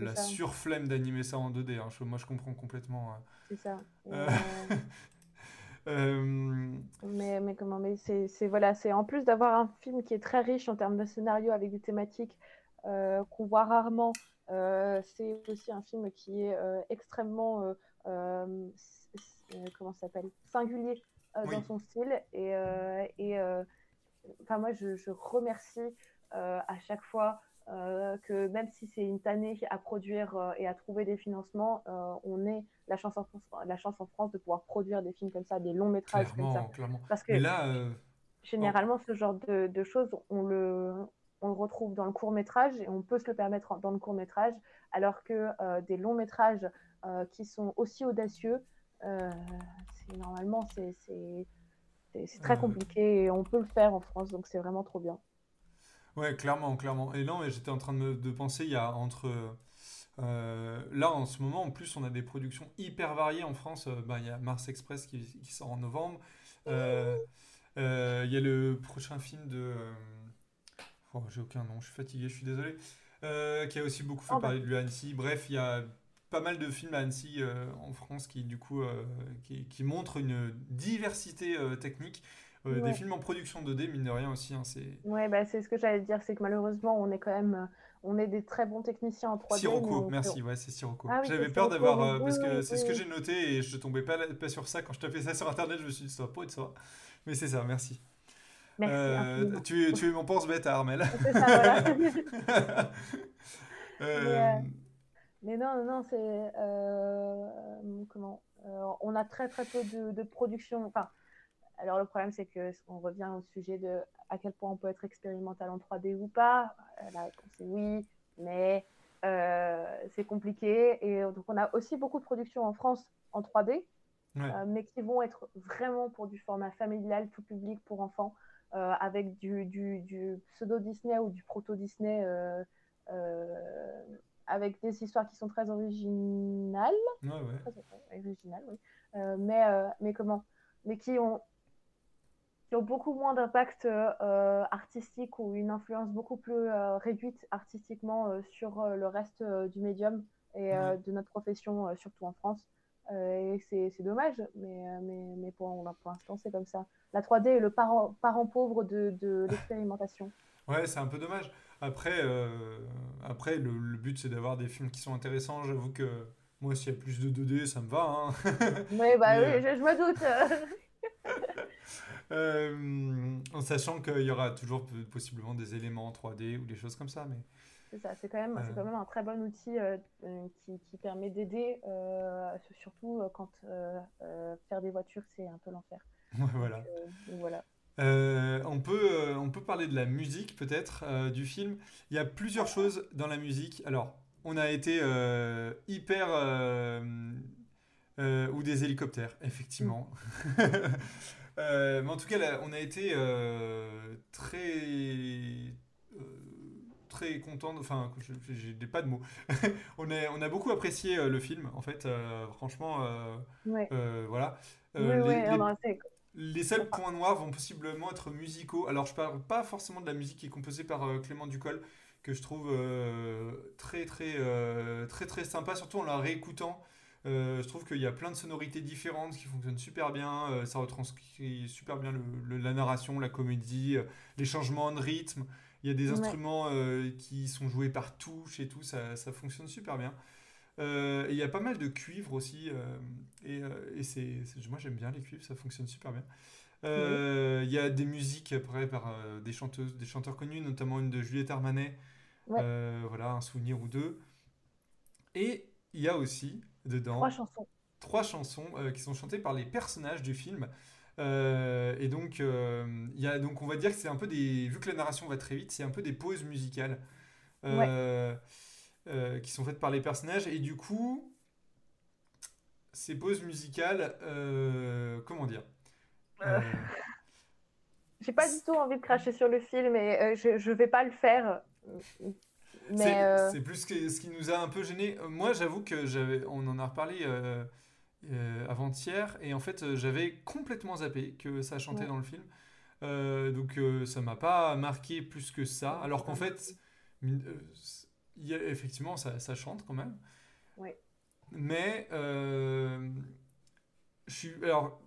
la surflemme d'animer ça en 2D, hein, moi je comprends complètement. C'est ça. mais, mais comment Mais c'est voilà, c'est en plus d'avoir un film qui est très riche en termes de scénario avec des thématiques qu'on voit rarement. c'est aussi un film qui est extrêmement euh, comment s'appelle singulier euh, dans son style et, euh, et enfin moi je, je remercie à chaque fois que même si c'est une tannée à produire et à trouver des financements, on ait la chance, en France, la chance en France de pouvoir produire des films comme ça, des longs métrages comme ça. Parce que là, généralement, ce genre de, de, choses, on le, on le retrouve dans le court métrage et on peut se le permettre dans le court métrage, alors que des longs métrages qui sont aussi audacieux, euh, normalement, c'est très compliqué et on peut le faire en France, donc c'est vraiment trop bien. Ouais, clairement, clairement. Et non, j'étais en train de, de, penser, il y a entre... Euh, là, en ce moment, en plus, on a des productions hyper variées en France. Euh, bah, il y a Mars Express qui, qui sort en novembre. Il y a le prochain film de... Oh, J'ai aucun nom, je suis fatigué, je suis désolé. qui a aussi beaucoup fait oh, bah. parler de lui Annecy. Bref, il y a pas mal de films à Annecy euh, en France qui du coup euh, qui, montrent une diversité euh, technique. Des films en production 2D, mine de rien aussi. Hein, c'est... Ouais, bah, c'est ce que j'allais dire, c'est que malheureusement, on est quand même on est des très bons techniciens en 3D. Sirocco, merci, ouais, c'est Sirocco. Ah J'avais peur d'avoir. parce que c'est ce que j'ai noté et je tombais pas, pas sur ça. Quand je tapais ça sur internet, je me suis dit, ça va pas être ça. Mais c'est ça, merci. Merci. tu, tu es mon pense-bête à Armel. C'est ça, voilà. Mais non, non, c'est. Euh, comment euh, On a très, très peu de, de, production. Enfin, alors, le problème, c'est qu'on revient au sujet de à quel point on peut être expérimental en 3D ou pas. Euh, la réponse est oui, mais c'est compliqué. Et donc, on a aussi beaucoup de productions en France en 3D, mais qui vont être vraiment pour du format familial, tout public, pour enfants, avec du, du, du pseudo-Disney ou du proto-Disney avec des histoires qui sont très originales. Ouais, ouais. originales, oui. Euh, mais, euh, mais comment? Mais qui ont, qui ont beaucoup moins d'impact euh, artistique ou une influence beaucoup plus réduite artistiquement sur le reste du médium et de notre profession, surtout en France. et c'est dommage, mais, mais, mais pour, pour l'instant, c'est comme ça. La 3D est le parent, parent pauvre de, de l'expérimentation. Ouais, c'est un peu dommage. Après, euh, après le, but c'est d'avoir des films qui sont intéressants. J'avoue que moi, s'il y a plus de 2D, ça me va. Hein. bah, oui, je, me doute. Euh, en sachant qu'il y aura toujours possiblement des éléments en 3D ou des choses comme ça. Mais... C'est ça, c'est quand, même, c'est quand même un très bon outil euh, qui, qui, permet d'aider, surtout quand faire des voitures, c'est un peu l'enfer. voilà. donc, voilà. Euh, on, peut, euh, on peut parler de la musique peut-être euh, du film. Il y a plusieurs choses dans la musique. Alors, on a été hyper... ou des hélicoptères, effectivement. mais en tout cas, on a été très très content, enfin, j'ai pas de mots. on, a, on a beaucoup apprécié le film, en fait, franchement, voilà. Les seuls points noirs vont possiblement être musicaux. Alors, je parle pas forcément de la musique qui est composée par euh, Clément Ducol, que je trouve euh, très, très, euh, très, très sympa, surtout en la réécoutant. Je trouve qu'il y a plein de sonorités différentes qui fonctionnent super bien. ça retranscrit super bien la narration, la comédie, les changements de rythme. Il y a des instruments qui sont joués par touche et tout. Ça, ça fonctionne super bien. Euh, il y a pas mal de cuivre aussi. Euh, et, euh, et c'est, moi j'aime bien les cuivres, ça fonctionne super bien. Il y a des musiques après par des chanteuses, des chanteurs connus, notamment une de Juliette Armanet. voilà, un souvenir ou deux. Et il y a aussi dedans trois chansons, trois chansons qui sont chantées par les personnages du film. et donc, il y a, donc, on va dire que c'est un peu des. Vu que la narration va très vite, c'est un peu des pauses musicales. Ouais. Euh, qui sont faites par les personnages. Et du coup, ces pauses musicales, euh, comment dire euh, J'ai pas du tout envie de cracher sur le film et je, je vais pas le faire. Mais c'est plus que, ce qui nous a un peu gêné. Moi, j'avoue que j'avais, on en a reparlé avant-hier et en fait j'avais complètement zappé que ça chantait dans le film. donc ça m'a pas marqué plus que ça. Alors qu'en fait, il y a, effectivement, ça, ça, chante quand même. Mais je suis alors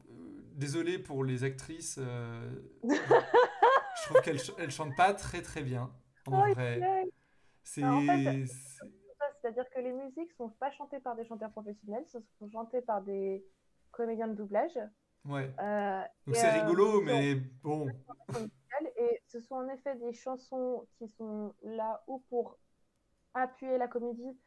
désolé pour les actrices. je trouve qu'elles elles chantent pas très très bien. En oh, vrai. C'est. C'est-à-dire que les musiques sont pas chantées par des chanteurs professionnels, ce sont chantées par des comédiens de doublage. Ouais. Euh, Donc c'est rigolo, euh, mais bon. Et ce sont en effet des chansons qui sont là ou pour appuyer la comédie,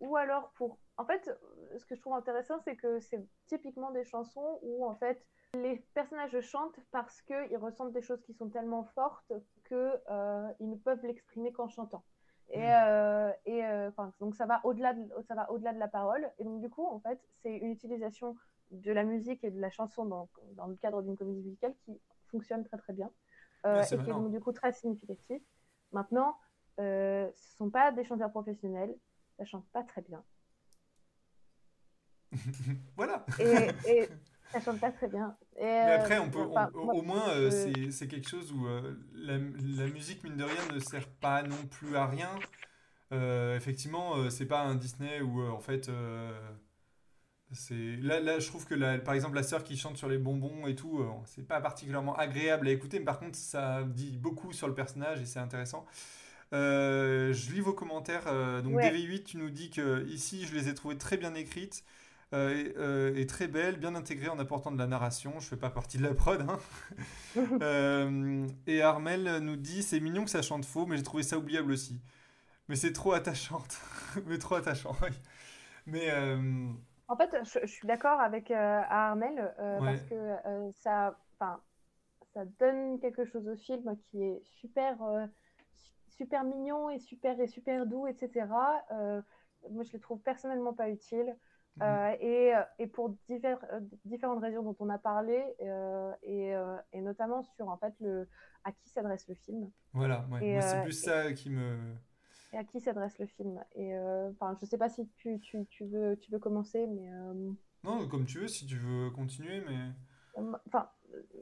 ou alors pour. En fait, ce que je trouve intéressant, c'est que c'est typiquement des chansons où en fait les personnages chantent parce qu'ils ressentent des choses qui sont tellement fortes qu'ils euh, ne peuvent l'exprimer qu'en chantant. Et, mm. euh, et euh, donc ça va au-delà de, ça va au-delà de la parole. Et donc du coup, en fait, c'est une utilisation de la musique et de la chanson dans, dans le cadre d'une comédie musicale qui fonctionne très très bien et qui est donc du coup très significatif. Maintenant, ce ne sont pas des chanteurs professionnels, ça chante pas très bien. voilà. Et, ça chante pas très bien. Et Mais après, on peut, au moins, c'est quelque chose où la, la, musique, mine de rien, ne sert pas non plus à rien. Euh, effectivement, c'est pas un Disney où, en fait, c'est là, là, je trouve que, la, par exemple, la sœur qui chante sur les bonbons et tout, c'est pas particulièrement agréable à écouter, mais par contre, ça dit beaucoup sur le personnage et c'est intéressant. je lis vos commentaires. donc, DV8, tu nous dis que ici, je les ai trouvées très bien écrites. Euh, euh, est, très belle, bien intégrée en apportant de la narration. Je fais pas partie de la prod. Hein. Euh, et Armel nous dit c'est mignon que ça chante faux, mais j'ai trouvé ça oubliable aussi. Mais c'est trop attachante, mais trop attachant. mais en fait, je, suis d'accord avec Armel parce que ça, ça donne quelque chose au film qui est super, super mignon et super et super doux, etc. moi, je le trouve personnellement pas utile. Euh, et, euh, et, pour euh, différentes raisons dont on a parlé, et, et, notamment sur en fait le à qui s'adresse le film. Voilà, c'est plus ça qui me. Et à qui s'adresse le film. Et enfin, je sais pas si tu, tu, tu, veux, tu veux commencer, mais. Non, comme tu veux, si tu veux continuer, mais. Enfin,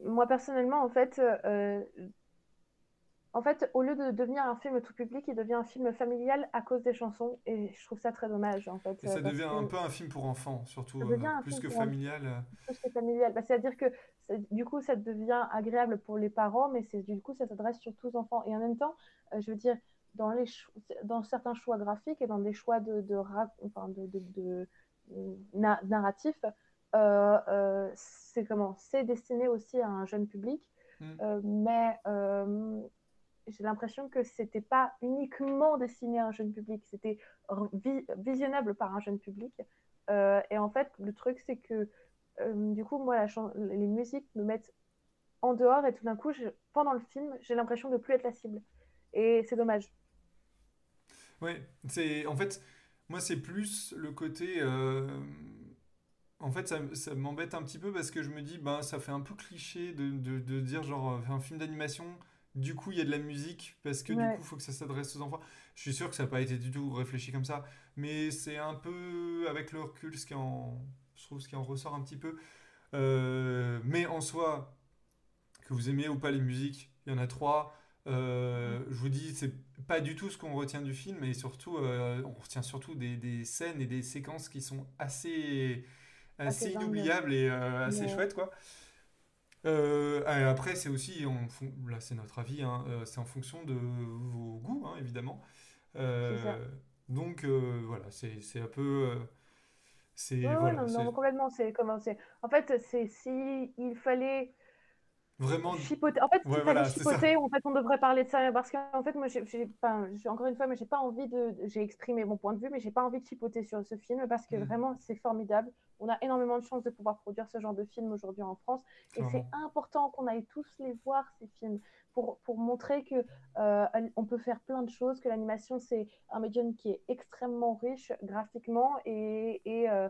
moi personnellement, en fait, en fait, au lieu de devenir un film tout public, il devient un film familial à cause des chansons. Et je trouve ça très dommage, en fait. Et ça devient un peu un film pour enfants, surtout, euh, plus, que familial. plus que familial. Bah, C'est-à-dire que du coup, ça devient agréable pour les parents, mais du coup, ça s'adresse surtout aux enfants. Et en même temps, euh, je veux dire, dans, les dans certains choix graphiques et dans des choix de, de, enfin, de, de narratifs, euh, c'est comment? C'est destiné aussi à un jeune public. Mm. mais j'ai l'impression que c'était pas uniquement destiné à un jeune public, c'était visionnable par un jeune public. Euh, et en fait, le truc, c'est que euh, du coup, moi, les musiques me mettent en dehors et tout d'un coup, pendant le film, j'ai l'impression de plus être la cible. Et c'est dommage. Oui, c'est en fait, moi, c'est plus le côté. Euh, en fait, ça, ça m'embête un petit peu parce que je me dis, ben, ça fait un peu cliché de, de, de dire genre un film d'animation du coup, il y a de la musique parce que du coup, il faut que ça s'adresse aux enfants. Je suis sûr que ça n'a pas été du tout réfléchi comme ça, mais c'est un peu avec le recul ce qui en, je trouve, ce qui en ressort un petit peu. Euh, mais en soi, que vous aimez ou pas les musiques, il y en a trois. Euh, je vous dis, c'est pas du tout ce qu'on retient du film, mais surtout, euh, on retient surtout des, scènes et des séquences qui sont assez, assez, inoubliables et assez chouettes, quoi. Euh, après, c'est aussi, là c'est notre avis, hein, euh, c'est en fonction de vos goûts, hein, évidemment. Euh, donc voilà, c'est un peu. c'est voilà, non, complètement. C'est comment c'est. En fait, c'est si il fallait Vraiment. Chipoter. En fait, si fallait chipoter, en fait, on devrait parler de ça. Parce qu'en fait, moi, j'ai, encore une fois, mais j'ai pas envie de. J'ai exprimé mon point de vue, mais j'ai pas envie de chipoter sur ce film parce que mm. vraiment, c'est formidable. On a énormément de chance de pouvoir produire ce genre de film aujourd'hui en France. Et c'est important qu'on aille tous les voir, ces films, pour, pour montrer que euh, on peut faire plein de choses, que l'animation, c'est un médium qui est extrêmement riche graphiquement et. et, euh,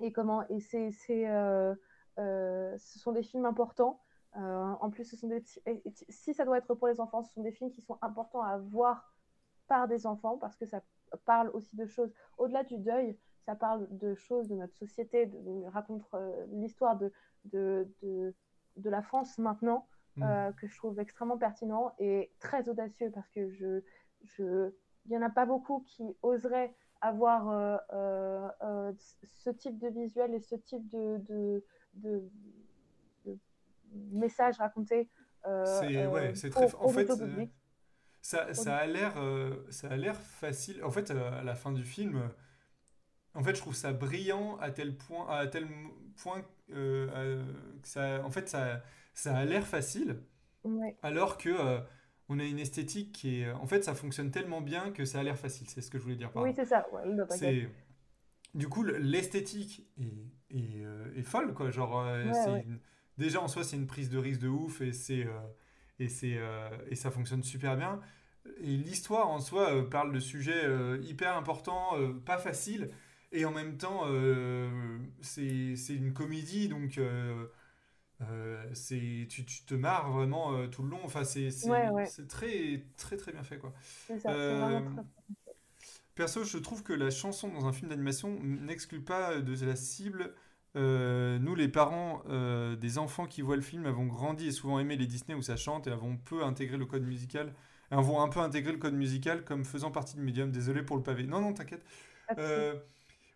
et comment. Et c'est. Euh, ce sont des films importants. En plus, ce sont des si ça doit être pour les enfants, ce sont des films qui sont importants à voir par des enfants parce que ça parle aussi de choses au-delà du deuil. Ça parle de choses de notre société, de, raconte l'histoire de, de, de, de, la France maintenant, mm. que je trouve extrêmement pertinent et très audacieux parce que je, je, il n'y en a pas beaucoup qui oseraient avoir ce type de visuel et ce type de, de, de, de message raconté c'est ouais, c'est très en fait ça, ça, a l'air ça a l'air facile en fait à la fin du film en fait je trouve ça brillant à tel point à tel point que ça en fait ça, ça a l'air facile alors que on a une esthétique qui est en fait ça fonctionne tellement bien que ça a l'air facile. C'est ce que je voulais dire par oui c'est ça. C'est du coup l'esthétique est, est, est, folle quoi. Genre déjà en soi c'est une prise de risque de ouf et c'est euh, et c'est euh, et ça fonctionne super bien. Et l'histoire en soi euh, parle de sujets hyper importants pas faciles et en même temps c'est une comédie donc c'est tu, tu, te marres vraiment tout le long enfin c'est très très très bien fait quoi perso je trouve que la chanson dans un film d'animation n'exclut pas de la cible euh, nous, les parents euh, des enfants qui voient le film, avons grandi et souvent aimé les Disney où ça chante et avons peu intégré le code musical. Avons un peu intégré le code musical comme faisant partie du médium. Désolé pour le pavé. Non, non, t'inquiète.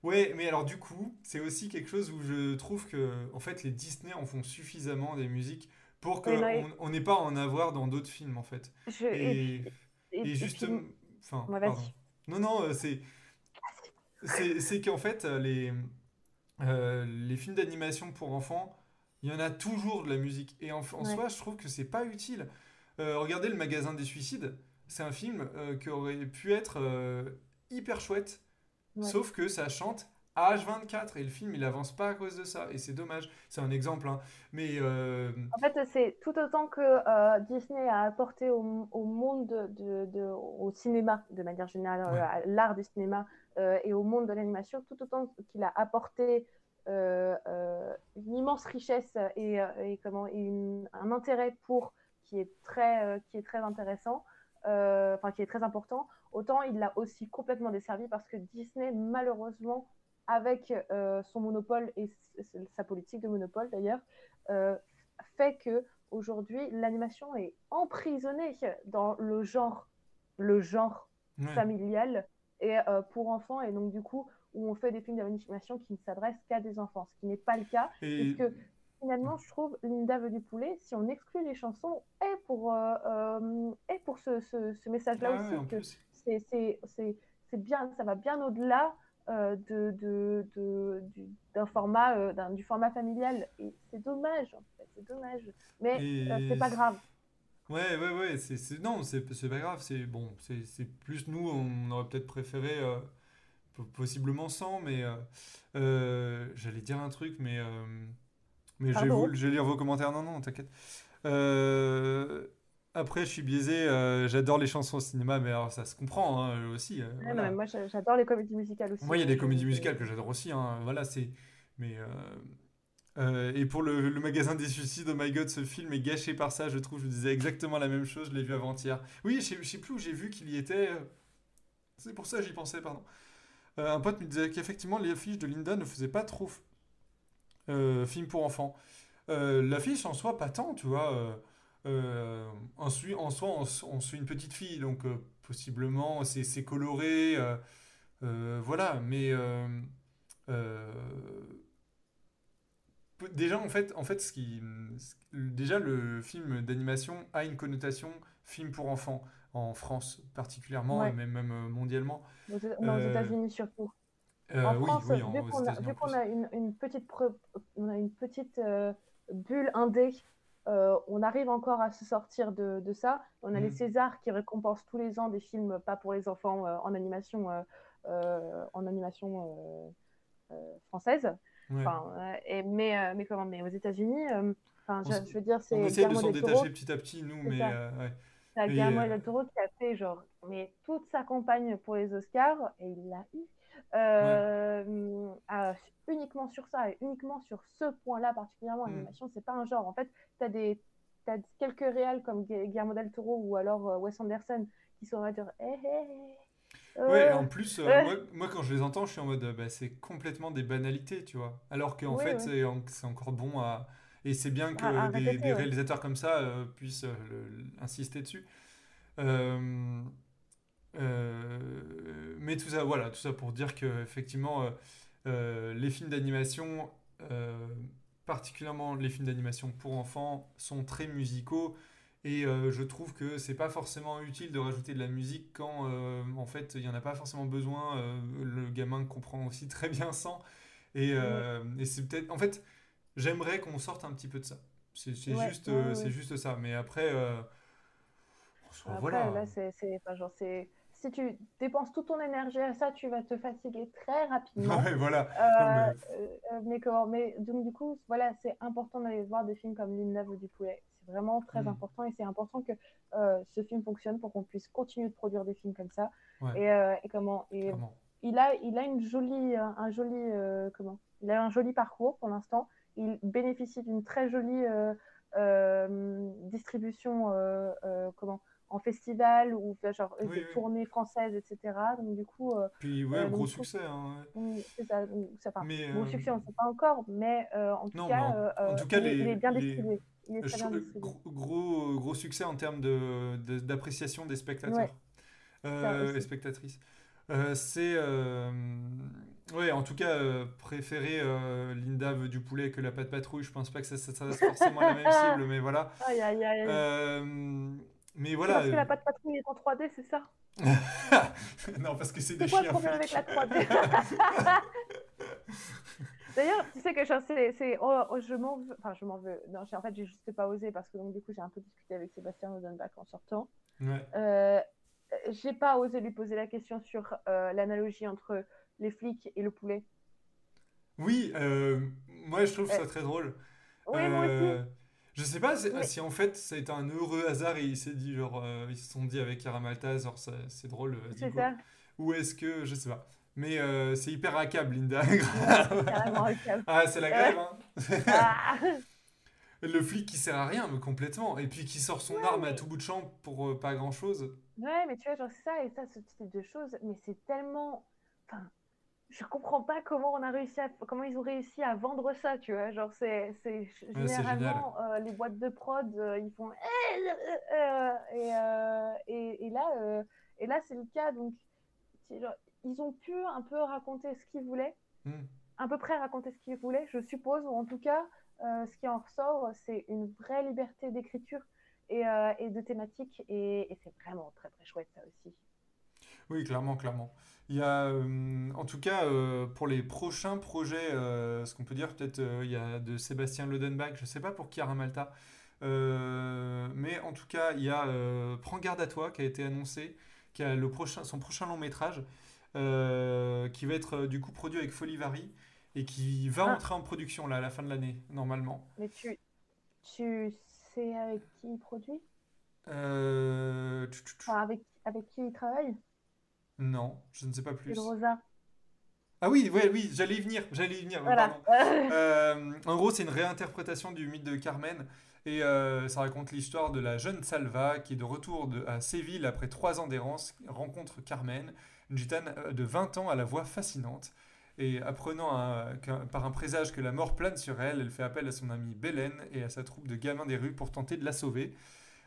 Euh, ouais, mais alors du coup, c'est aussi quelque chose où je trouve que en fait les Disney en font suffisamment des musiques pour qu'on on n'ait pas à en avoir dans d'autres films en fait. Et, et, justement, enfin, non, non, c'est c'est qu'en fait les euh, les films d'animation pour enfants, il y en a toujours de la musique. Et en, soi, je trouve que c'est pas utile. Euh, regardez Le Magasin des Suicides, c'est un film euh, qui aurait pu être hyper chouette, sauf que ça chante H24 et le film il avance pas à cause de ça et c'est dommage. C'est un exemple hein. mais en fait c'est tout autant que Disney a apporté au, monde de, au cinéma de manière générale l'art du cinéma euh, et au monde de l'animation, tout autant qu'il a apporté euh, euh, une immense richesse et, comment, et un intérêt pour qui est très, qui est très intéressant, enfin qui est très important, autant il l'a aussi complètement desservi parce que Disney, malheureusement, avec son monopole et sa politique de monopole d'ailleurs, fait que aujourd'hui l'animation est emprisonnée dans le genre, le genre familial et euh, pour enfants. Et donc du coup où on fait des films d'animation qui ne s'adressent qu'à des enfants, ce qui n'est pas le cas. Et... Parce que finalement, je trouve Linda veut du poulet, si on exclut les chansons, et pour, euh, euh, et pour ce, ce, message-là ah aussi, que c'est bien, ça va bien au-delà de, de, de, du, d'un format, du format familial. Et c'est dommage, en fait, c'est dommage. Mais c'est pas grave. Ouais, ouais, ouais, c'est, non, c'est, pas grave, c'est bon, c'est, plus nous, on aurait peut-être préféré, euh, possiblement sans, mais euh, euh, j'allais dire un truc, mais, mais je vais, je vais lire vos commentaires, non, non, t'inquiète. Après, je suis biaisé, j'adore les chansons au cinéma, mais alors ça se comprend hein, aussi. moi, j'adore les comédies musicales aussi. Moi, il y a des comédies musicales que j'adore aussi, hein, voilà, c'est. Mais euh, et pour le, magasin des suicides, oh my god, ce film est gâché par ça, je trouve. Je disais exactement la même chose, je l'ai vu avant-hier. Oui, je sais, sais plus où j'ai vu qu'il y était. C'est pour ça que j'y pensais, pardon. Euh, un pote me disait qu'effectivement, les affiches de Linda ne faisaient pas trop euh, film pour enfants. L'affiche en soi, pas tant, tu vois. En, soi, on, on, suit une petite fille, donc possiblement c'est coloré. voilà, mais déjà en fait en fait ce qui déjà le film d'animation a une connotation film pour enfants en France particulièrement et même, même euh, mondialement. Aux, euh, États-Unis surtout. euh, en France oui, vu qu'on a, une, une, petite on a une petite bulle indé on arrive encore à se sortir de, de ça on a les mhm. Césars qui récompensent tous les ans des films pas pour les enfants en animation en animation française et, mais, euh, mais comment Mais aux États-Unis, euh, enfin, je, veux dire, c'est. On essaie de s'en détacher petit à petit, nous, mais. Euh. C'est Guillermo del Toro qui a fait genre, mais toute sa campagne pour les Oscars, et il l'a eu, uniquement sur ça, et uniquement sur ce point-là particulièrement. Mm. L'animation, c'est pas un genre. En fait, tu as, des, as quelques réals comme Guillermo del Toro ou alors Wes Anderson qui sont là dire, hé, hé, Ouais, en plus, moi, moi, quand je les entends, je suis en mode, bah, c'est complètement des banalités, tu vois. Alors qu'en fait, c'est encore bon à. Et c'est bien que des, réalisateurs comme ça puissent insister dessus. Mais tout ça, voilà, tout ça pour dire que effectivement, les films d'animation particulièrement les films d'animation pour enfants, sont très musicaux. Et euh, je trouve que c'est pas forcément utile de rajouter de la musique quand euh, en fait il n'y en a pas forcément besoin. Euh, le gamin comprend aussi très bien sans. Et, et c'est peut-être. En fait, j'aimerais qu'on sorte un petit peu de ça. C'est juste, c'est juste ça. Mais après. après voilà. là, c'est. Genre, c'est si tu dépenses toute ton énergie à ça, tu vas te fatiguer très rapidement. Ouais, voilà. Euh, euh, mais... comment Mais donc, du coup, voilà, c'est important d'aller voir des films comme L'île neuve du poulet. C'est vraiment très mm. important et c'est important que euh, ce film fonctionne pour qu'on puisse continuer de produire des films comme ça. Et, et, comment et il a, il a une jolie, un joli, comment? Il a un joli parcours pour l'instant. Il bénéficie d'une très jolie distribution, comment en festival ou genre des tournées françaises, etc. Donc du coup. Euh, Puis ouais, euh, gros succès. Hein, c'est ça. ça mais, gros euh, succès, on ne sait pas encore, mais en tout cas, en, tout cas il, est bien distribué. Gros, gros succès en termes d'appréciation de, des spectateurs et spectatrices. c'est ouais, en tout cas, préférer Linda veut du poulet que la pâte patrouille. Je pense pas que ça, ça, ça forcément la même cible, mais voilà. Aïe, aïe, aïe. Mais voilà. Parce que la patte patrouille est en 3D, c'est ça? Non, parce que c'est des chiens. Quoi le problème avec la 3D D'ailleurs, tu sais que c'est, oh, oh, je m'en veux, enfin je m'en veux. Non, en fait, j'ai juste pas osé parce que donc du coup j'ai un peu discuté avec Sébastien Rosenbach en sortant. Ouais. Euh, j'ai pas osé lui poser la question sur euh, l'analogie entre les flics et le poulet. Oui, euh, moi je trouve ça euh, très drôle. Oui, moi aussi. Je sais pas si, en fait ça a été un heureux hasard et il s'est dit genre euh, ils se sont dit avec Yaramalta genre c'est drôle. Euh, c'est ça. Ou est-ce que je sais pas. Mais euh, c'est hyper hackable Linda. ah c'est la grève hein. Ah. Le flic qui sert à rien mais complètement et puis qui sort son arme à tout bout de champ pour pas grand chose. Ouais mais tu vois genre c'est ça et ça ce type de choses mais c'est tellement enfin je comprends pas comment on a réussi à, comment ils ont réussi à vendre ça, tu vois. Genre, c'est, c'est généralement euh, les boîtes de prod, euh, ils font euh, et, et, et, là, et là c'est le cas. Donc, genre, ils ont pu un peu raconter ce qu'ils voulaient, hmm. à peu près raconter ce qu'ils voulaient, je suppose, ou en tout cas, ce qui en ressort, c'est une vraie liberté d'écriture et, et de thématique, et, et c'est vraiment très très chouette ça aussi. Oui, clairement, clairement. Il y a, euh, en tout cas, euh, pour les prochains projets, euh, ce qu'on peut dire, peut-être, il y a de Sébastien Lodenbach, je ne sais pas pour qui Malta, mais en tout cas, il y a Prends garde à toi qui a été annoncé, qui a le prochain, son prochain long métrage, qui va être du coup produit avec Folivari et qui va ah. entrer en production là, à la fin de l'année, normalement. Mais tu, tu sais avec qui il produit? Avec, avec qui il travaille? Non, je ne sais pas plus. Rosa. Ah oui, ouais, oui, j'allais y venir, j'allais y venir. Euh, en gros, c'est une réinterprétation du mythe de Carmen et euh, ça raconte l'histoire de la jeune Salva qui, de retour de, à Séville après trois ans d'errance, rencontre Carmen, une gitane euh, de 20 ans à la voix fascinante. Et apprenant par un présage que la mort plane sur elle, elle fait appel à son amie Bélène et à sa troupe de gamins des rues pour tenter de la sauver.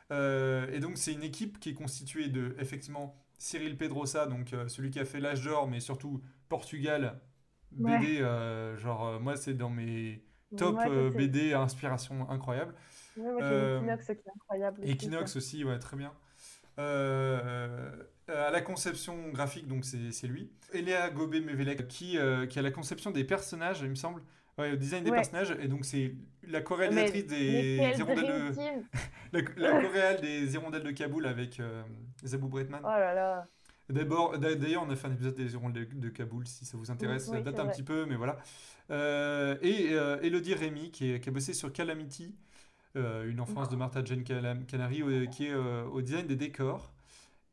et donc, c'est une équipe qui est constituée de, effectivement, Cyril Pedrosa, donc euh, celui qui a fait l'âge d'or, mais surtout Portugal, BD, euh, genre euh, moi c'est dans mes top BD à inspiration incroyable. Ouais, moi Equinox qui est incroyable. Equinox aussi, ouais, très bien. à la conception graphique, donc c'est lui. Eléa Gobé-Mevelek, qui, qui a la conception des personnages, il me semble. Ouais, au design des personnages, et donc c'est la co-réalisatrice des hirondelles de... la, la des hirondelles de Kaboul avec euh, Zabou Bretman. Oh là là. D'abord, d'ailleurs, on a fait un épisode des hirondelles de, Kaboul, si ça vous intéresse. ça date un petit peu, mais voilà. Euh, et euh, Elodie Rémy, qui, qui, a bossé sur Calamity, euh, une enfance de Martha Jane Canary, qui est au design des décors.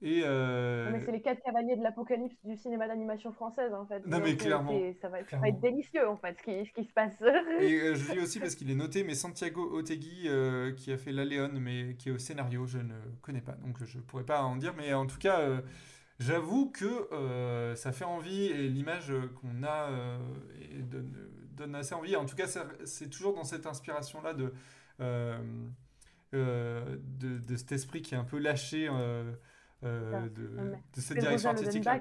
Et euh, Mais c'est les quatre cavaliers de l'apocalypse du cinéma d'animation française en fait. Non mais clairement. Ça va, être délicieux en fait ce qui, ce qui se passe. Et euh, je dis aussi parce qu'il est noté, mais Santiago Otegui euh, qui a fait La Léon mais qui est au scénario, je ne connais pas, donc je ne pourrais pas en dire. Mais en tout cas, J'avoue que ça fait envie et l'image qu'on a donne, donne, assez envie. En tout cas, c'est toujours dans cette inspiration-là de, de, de, cet esprit qui est un peu lâché de, de, cette direction artistique-là.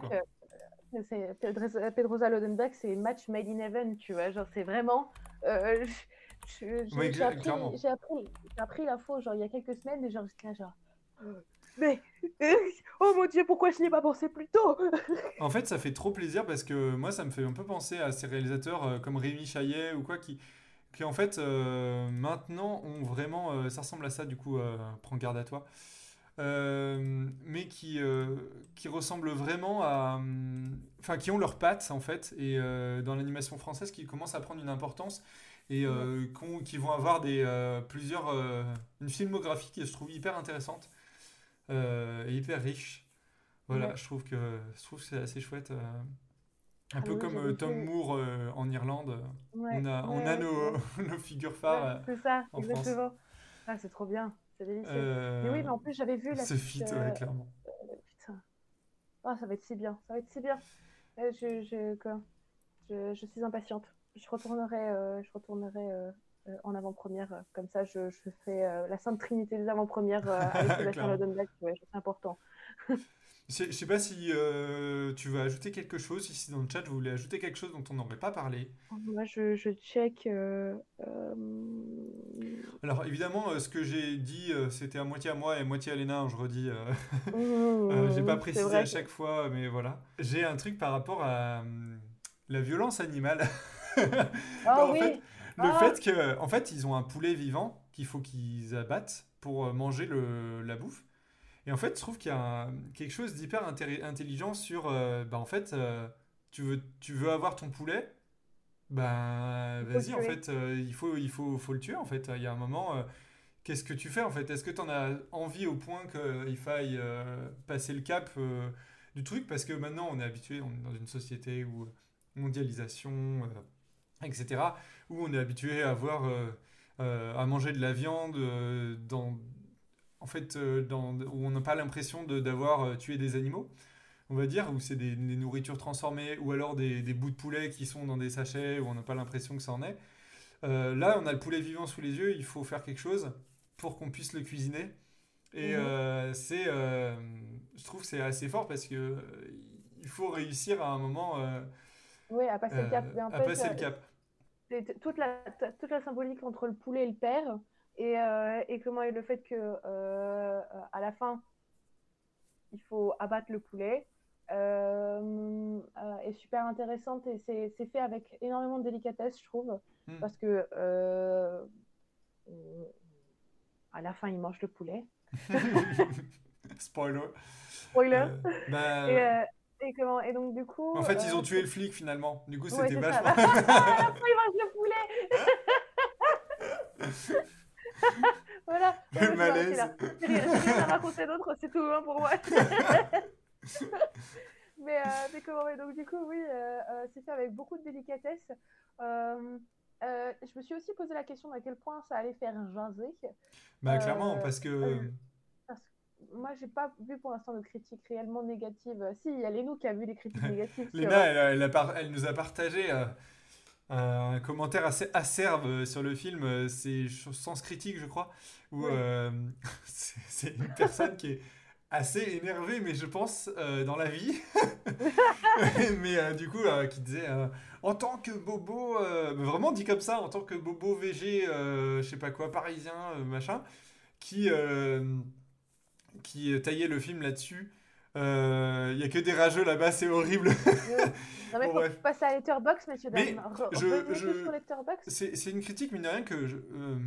Pedroza Lodenberg, c'est match made in heaven, tu vois. Genre, c'est vraiment. Euh, j'ai appris, appris, appris l'info genre il y a quelques semaines et genre là genre mais oh mon dieu pourquoi je n'y ai pas pensé plus tôt? En fait ça fait trop plaisir parce que moi ça me fait un peu penser à ces réalisateurs euh, comme Rémi Chaillet ou quoi qui qui en fait euh, maintenant ont vraiment ça ressemble à ça du coup prends garde à toi euh, mais qui, euh, qui ressemblent vraiment à. Enfin, qui ont leurs pattes, en fait, et euh, dans l'animation française, qui commencent à prendre une importance et qui vont avoir des, plusieurs. une filmographie qui je trouve hyper intéressante et hyper riche. Voilà, je trouve que, je trouve c'est assez chouette. Un ah peu comme Tom Moore en Irlande. on a, on a nos, nos figures phares. c'est ça, exactement. Ah, c'est trop bien. C'est délicieux. Mais oui, mais en plus, j'avais vu la. Ce fit, euh, clairement. Euh, putain. Ah, ça va être si bien. Ça va être si bien. Euh, je, je, quoi je, je, suis impatiente. Je retournerai, je retournerai en avant-première. Comme ça, je, je fais la sainte trinité des avant-premières avec Sébastien Lodenberg. Ouais, c'est important. Je sais pas si euh, tu veux ajouter quelque chose, ici dans le chat, vous voulez ajouter quelque chose dont on n'aurait pas parlé. Moi, je, je check. Euh, euh, Alors, évidemment, ce que j'ai dit, c'était à moitié à moi et à moitié à Léna, hein, je redis. Mmh, j'ai pas précisé à chaque fois, mais voilà. J'ai un truc par rapport à la violence animale. Ah oui. le ah. fait que, en fait, ils ont un poulet vivant qu'il faut qu'ils abattent pour manger le, la bouffe. Et en fait, je trouve qu'il y a quelque chose d'hyper intelligent sur, euh, bah en fait, euh, tu, veux, tu veux avoir ton poulet, bah vas-y, en fait, euh, il, faut, il faut, faut le tuer, en fait. Il y a un moment, qu'est-ce que tu fais, en fait? Est-ce que tu en as envie au point qu'il faille passer le cap du truc? Parce que maintenant, on est habitué, on est dans une société où mondialisation, etc., où on est habitué à avoir... à manger de la viande dans en fait, euh, dans, où on n'a pas l'impression d'avoir euh, tué des animaux, on va dire, où c'est des, nourritures transformées, ou alors des, bouts de poulet qui sont dans des sachets, où on n'a pas l'impression que ça en est. Euh, là, on a le poulet vivant sous les yeux, il faut faire quelque chose pour qu'on puisse le cuisiner. Et mhm. c'est, je trouve que c'est assez fort parce que il faut réussir à un moment. oui, à passer le cap. à passer le cap. Toute la, toute la symbolique entre le poulet et le père, et, euh, et, comment est le fait que euh, à la fin il faut abattre le poulet euh, est super intéressante et c'est fait avec énormément de délicatesse je trouve. Hmm. parce que à la fin il mange le poulet. Spoiler. Spoiler. Bah, et, et, comment et donc du coup en fait ils ont tué le flic finalement. Du coup c'était vachement il mange le poulet voilà. Le malaise. Rien à raconter d'autre, c'est tout hein, pour moi. mais, euh, mais comment mais donc du coup oui, euh, euh, c'est fait avec beaucoup de délicatesse. je me suis aussi posé la question à quel point ça allait faire jaser. Bah clairement parce que. Parce que moi, j'ai pas vu pour l'instant de critiques réellement négatives. Si, il y a Lénou qui a vu les critiques négatives. Léna, elle, elle, elle, nous a partagé un commentaire assez acerbe sur le film, c'est Sens Critique, je crois, où euh, c'est une personne qui est assez énervée, mais je pense, euh, dans la vie. mais euh, du coup, qui disait, en tant que bobo, vraiment dit comme ça, en tant que bobo VG, je sais pas quoi, parisien, machin, qui, qui taillait le film là-dessus. Il n'y a que des rageux là-bas, c'est horrible. Non, mais faut passer à Letterboxd, monsieur mais je, je... C'est une critique, mine de rien, que, euh,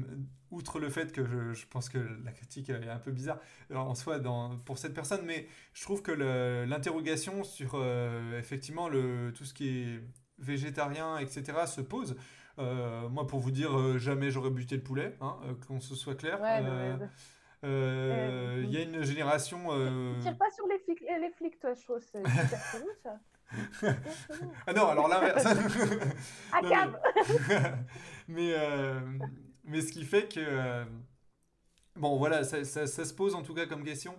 outre le fait que je, je, pense que la critique est un peu bizarre euh, en soi dans, pour cette personne, mais je trouve que l'interrogation sur euh, effectivement le, tout ce qui est végétarien, etc., se pose. moi, pour vous dire, jamais j'aurais buté le poulet, hein, qu'on se soit clair. Il y a une génération. Tire pas sur les flics, les flics toi, je trouve. C'est ça ah non, alors l'inverse. mais, euh, mais ce qui fait que. Euh, bon, voilà, ça, ça, se pose en tout cas comme question.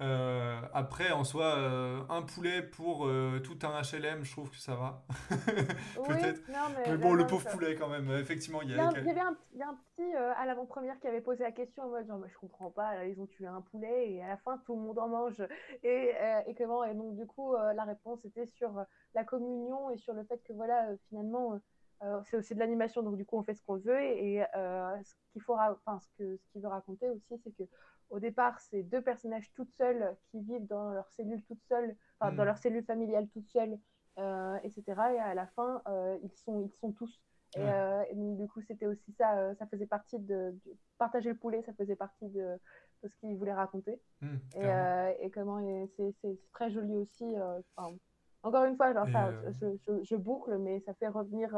Euh, après, en soi, euh, un poulet pour euh, tout un HLM, je trouve que ça va. Peut-être. mais, bon, le pauvre poulet quand même, effectivement. Il y, avait un, petit à l'avant-première qui avait posé la question en mode genre, je comprends pas, ils ont tué un poulet et à la fin tout le monde en mange. Et, et comment Et donc, du coup, la réponse était sur la communion et sur le fait que voilà, finalement. c'est aussi de l'animation, donc du coup on fait ce qu'on veut et, ce qu'il faut, enfin ce que ce qu'il veut raconter aussi, c'est que au départ, c'est deux personnages toutes seules qui vivent dans leur cellule toutes seules, enfin, dans mm. leur cellule familiale toutes seules, euh, etc. Et à la fin, euh, ils, sont, ils sont tous. Euh, et, donc, du coup, c'était aussi ça, ça faisait partie de, Partager le poulet, ça faisait partie de, de ce qu'ils voulaient raconter. Mm, et, et, comment c'est très joli aussi. Encore une fois, genre, je, je, boucle, mais ça fait revenir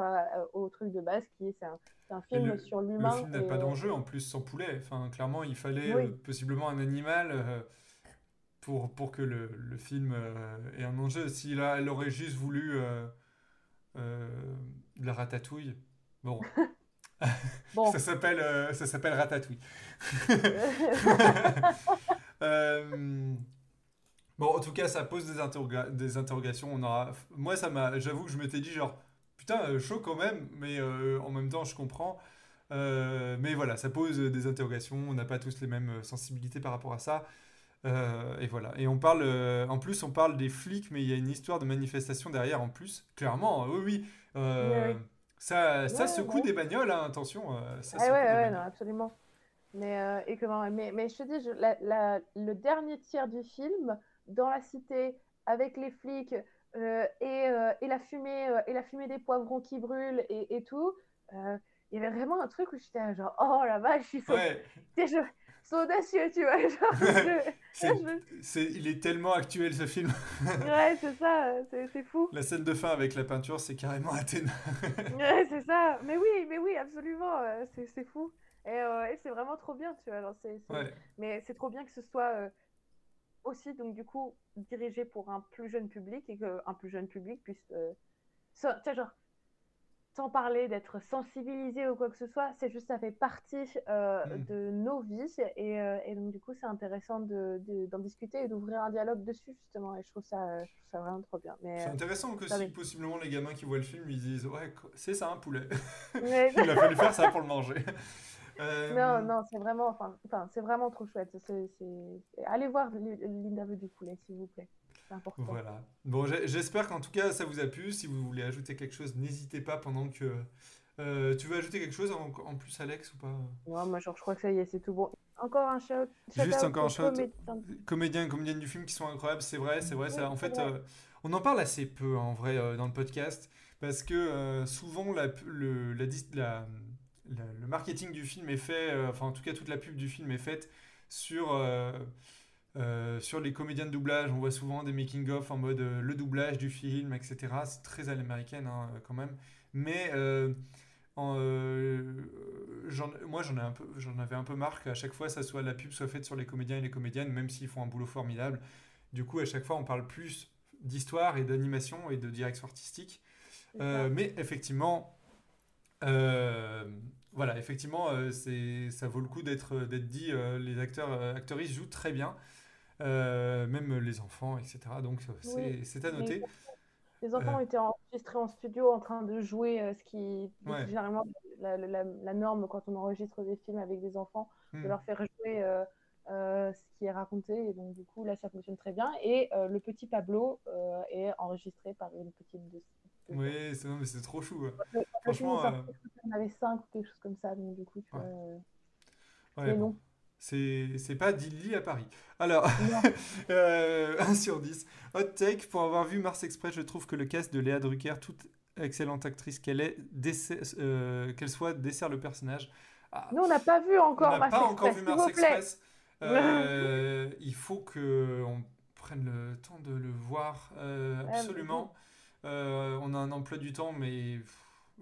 au truc de base qui est c'est un, un, film sur l'humain. Le film n'a pas d'enjeu en plus sans poulet. Enfin, clairement, il fallait euh, possiblement un animal euh, pour, pour que le, le film euh, ait un enjeu. Si là, elle aurait juste voulu de la ratatouille, bon. bon. ça s'appelle ça s'appelle ratatouille. Bon, en tout cas, ça pose des, des interrogations. On aura... Moi, ça m'a... j'avoue que je m'étais dit, genre, putain, euh, chaud quand même, mais euh, en même temps, je comprends. Euh, mais voilà, ça pose des interrogations. On n'a pas tous les mêmes sensibilités par rapport à ça. et voilà. Et on parle, en plus, on parle des flics, mais il y a une histoire de manifestation derrière en plus. Clairement, oui, oui. Ça, ça secoue des bagnoles, hein, attention. ça ah, ouais, ouais, non, absolument. Mais, et comment, mais, mais je te dis, le dernier tiers du film, dans la cité, avec les flics, euh, et, euh, et, la fumée, euh, et la fumée des poivrons qui brûlent et, et tout, il y avait vraiment un truc où j'étais genre, oh la vache, ils sont, sont audacieux, tu vois. il est tellement actuel ce film. ouais, c'est ça, c'est fou. La scène de fin avec la peinture, c'est carrément Athéna. ouais, c'est ça. Mais oui, mais oui, absolument, c'est fou. Et, et c'est vraiment trop bien, tu vois. Mais c'est trop bien que ce soit aussi, donc du coup, dirigé pour un plus jeune public et qu'un plus jeune public puisse. Euh, genre, sans parler d'être sensibilisé ou quoi que ce soit, c'est juste ça fait partie euh, hmm. de nos vies et, euh, et donc du coup c'est intéressant d'en de, discuter et d'ouvrir un dialogue dessus justement et je trouve ça, je trouve ça vraiment trop bien. C'est intéressant que si possiblement les gamins qui voient le film ils disent ouais c'est ça un poulet, il a fallu faire ça pour le manger. Euh, non, non, c'est vraiment, enfin, c'est vraiment trop chouette. Allez voir l'interview du poulet, s'il vous plaît. C'est important. Voilà. Bon, j'espère qu'en tout cas, ça vous a plu. Si vous voulez ajouter quelque chose, n'hésitez pas pendant que. Euh, tu veux ajouter quelque chose en, plus, Alex, ou pas? Ouais, moi, genre, je crois que ça y est, c'est tout bon. Encore un shout. Juste encore un shout. Comédiens comédiennes du film qui sont incroyables, c'est vrai, c'est vrai. Ça, en fait, euh, on en parle assez peu, en vrai, dans le podcast, parce que souvent, la, le, la, la le, marketing du film est fait, euh, enfin en tout cas toute la pub du film est faite sur, euh, euh, sur les comédiens de doublage. On voit souvent des making-of en mode le doublage du film, etc. C'est très à l'américaine hein, quand même. Mais en, moi j'en, ai un peu, j'en avais un peu marre qu'à chaque fois ça soit, la pub soit faite sur les comédiens et les comédiennes, même s'ils font un boulot formidable. Du coup, à chaque fois, on parle plus d'histoire et d'animation et de direction artistique. mais effectivement, effectivement, euh, c'est, ça vaut le coup d'être, d'être dit. Euh, les acteurs, actrices jouent très bien, même les enfants, etc. Donc c'est, à noter. Les enfants ont été enregistrés en studio en train de jouer, ce qui est généralement la, la, norme quand on enregistre des films avec des enfants, de hmm. leur faire jouer ce qui est raconté. Et donc, du coup, là, ça fonctionne très bien. Et le petit Pablo est enregistré par une petite de, oui, c'est, non, mais c'est trop chou. Franchement. Euh... On avait 5 ou quelque chose comme ça, donc du coup, tu vois. Euh, ouais, bon. C'est, c'est pas Dilly à Paris. Alors, euh, 1 sur 10. Hot take, pour avoir vu Mars Express, je trouve que le cast de Léa Drucker, toute excellente actrice qu'elle est, euh, qu'elle soit, dessert le personnage. Ah, Nous, on n'a pas vu encore on pas encore vu Mars Express. Euh, il faut qu'on prenne le temps de le voir absolument. Euh, on a un emploi du temps, mais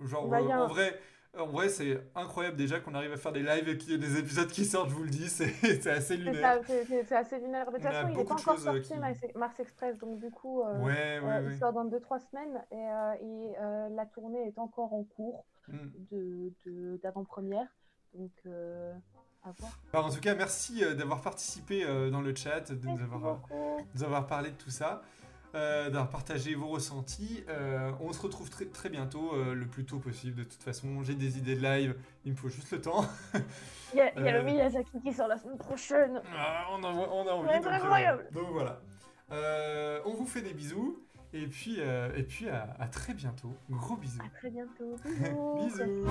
genre, bah, en vrai, en vrai, c'est incroyable déjà qu'on arrive à faire des lives et qu'il y ait des épisodes qui sortent, je vous le dis, c'est assez lunaire. C'est assez lunaire. De toute façon, il n'est pas encore sorti, qui... Mars Express, donc du coup, euh, ouais, ouais, euh, il sort dans 2-3 semaines et, et la tournée est encore en cours hmm. d'avant-première. Donc, Alors, en tout cas, merci d'avoir participé dans le chat, de nous avoir, nous avoir, parlé de tout ça. D'avoir partagé vos ressentis. on se retrouve très, très bientôt, le plus tôt possible. De toute façon, j'ai des idées de live, il me faut juste le temps. il y a, le Miyazaki qui sort la semaine prochaine. Ah, on, a, on a envie. Donc, incroyable. donc voilà. on vous fait des bisous. Et puis, euh, et puis à, à, très bientôt. Gros bisous. À très bientôt. bisous.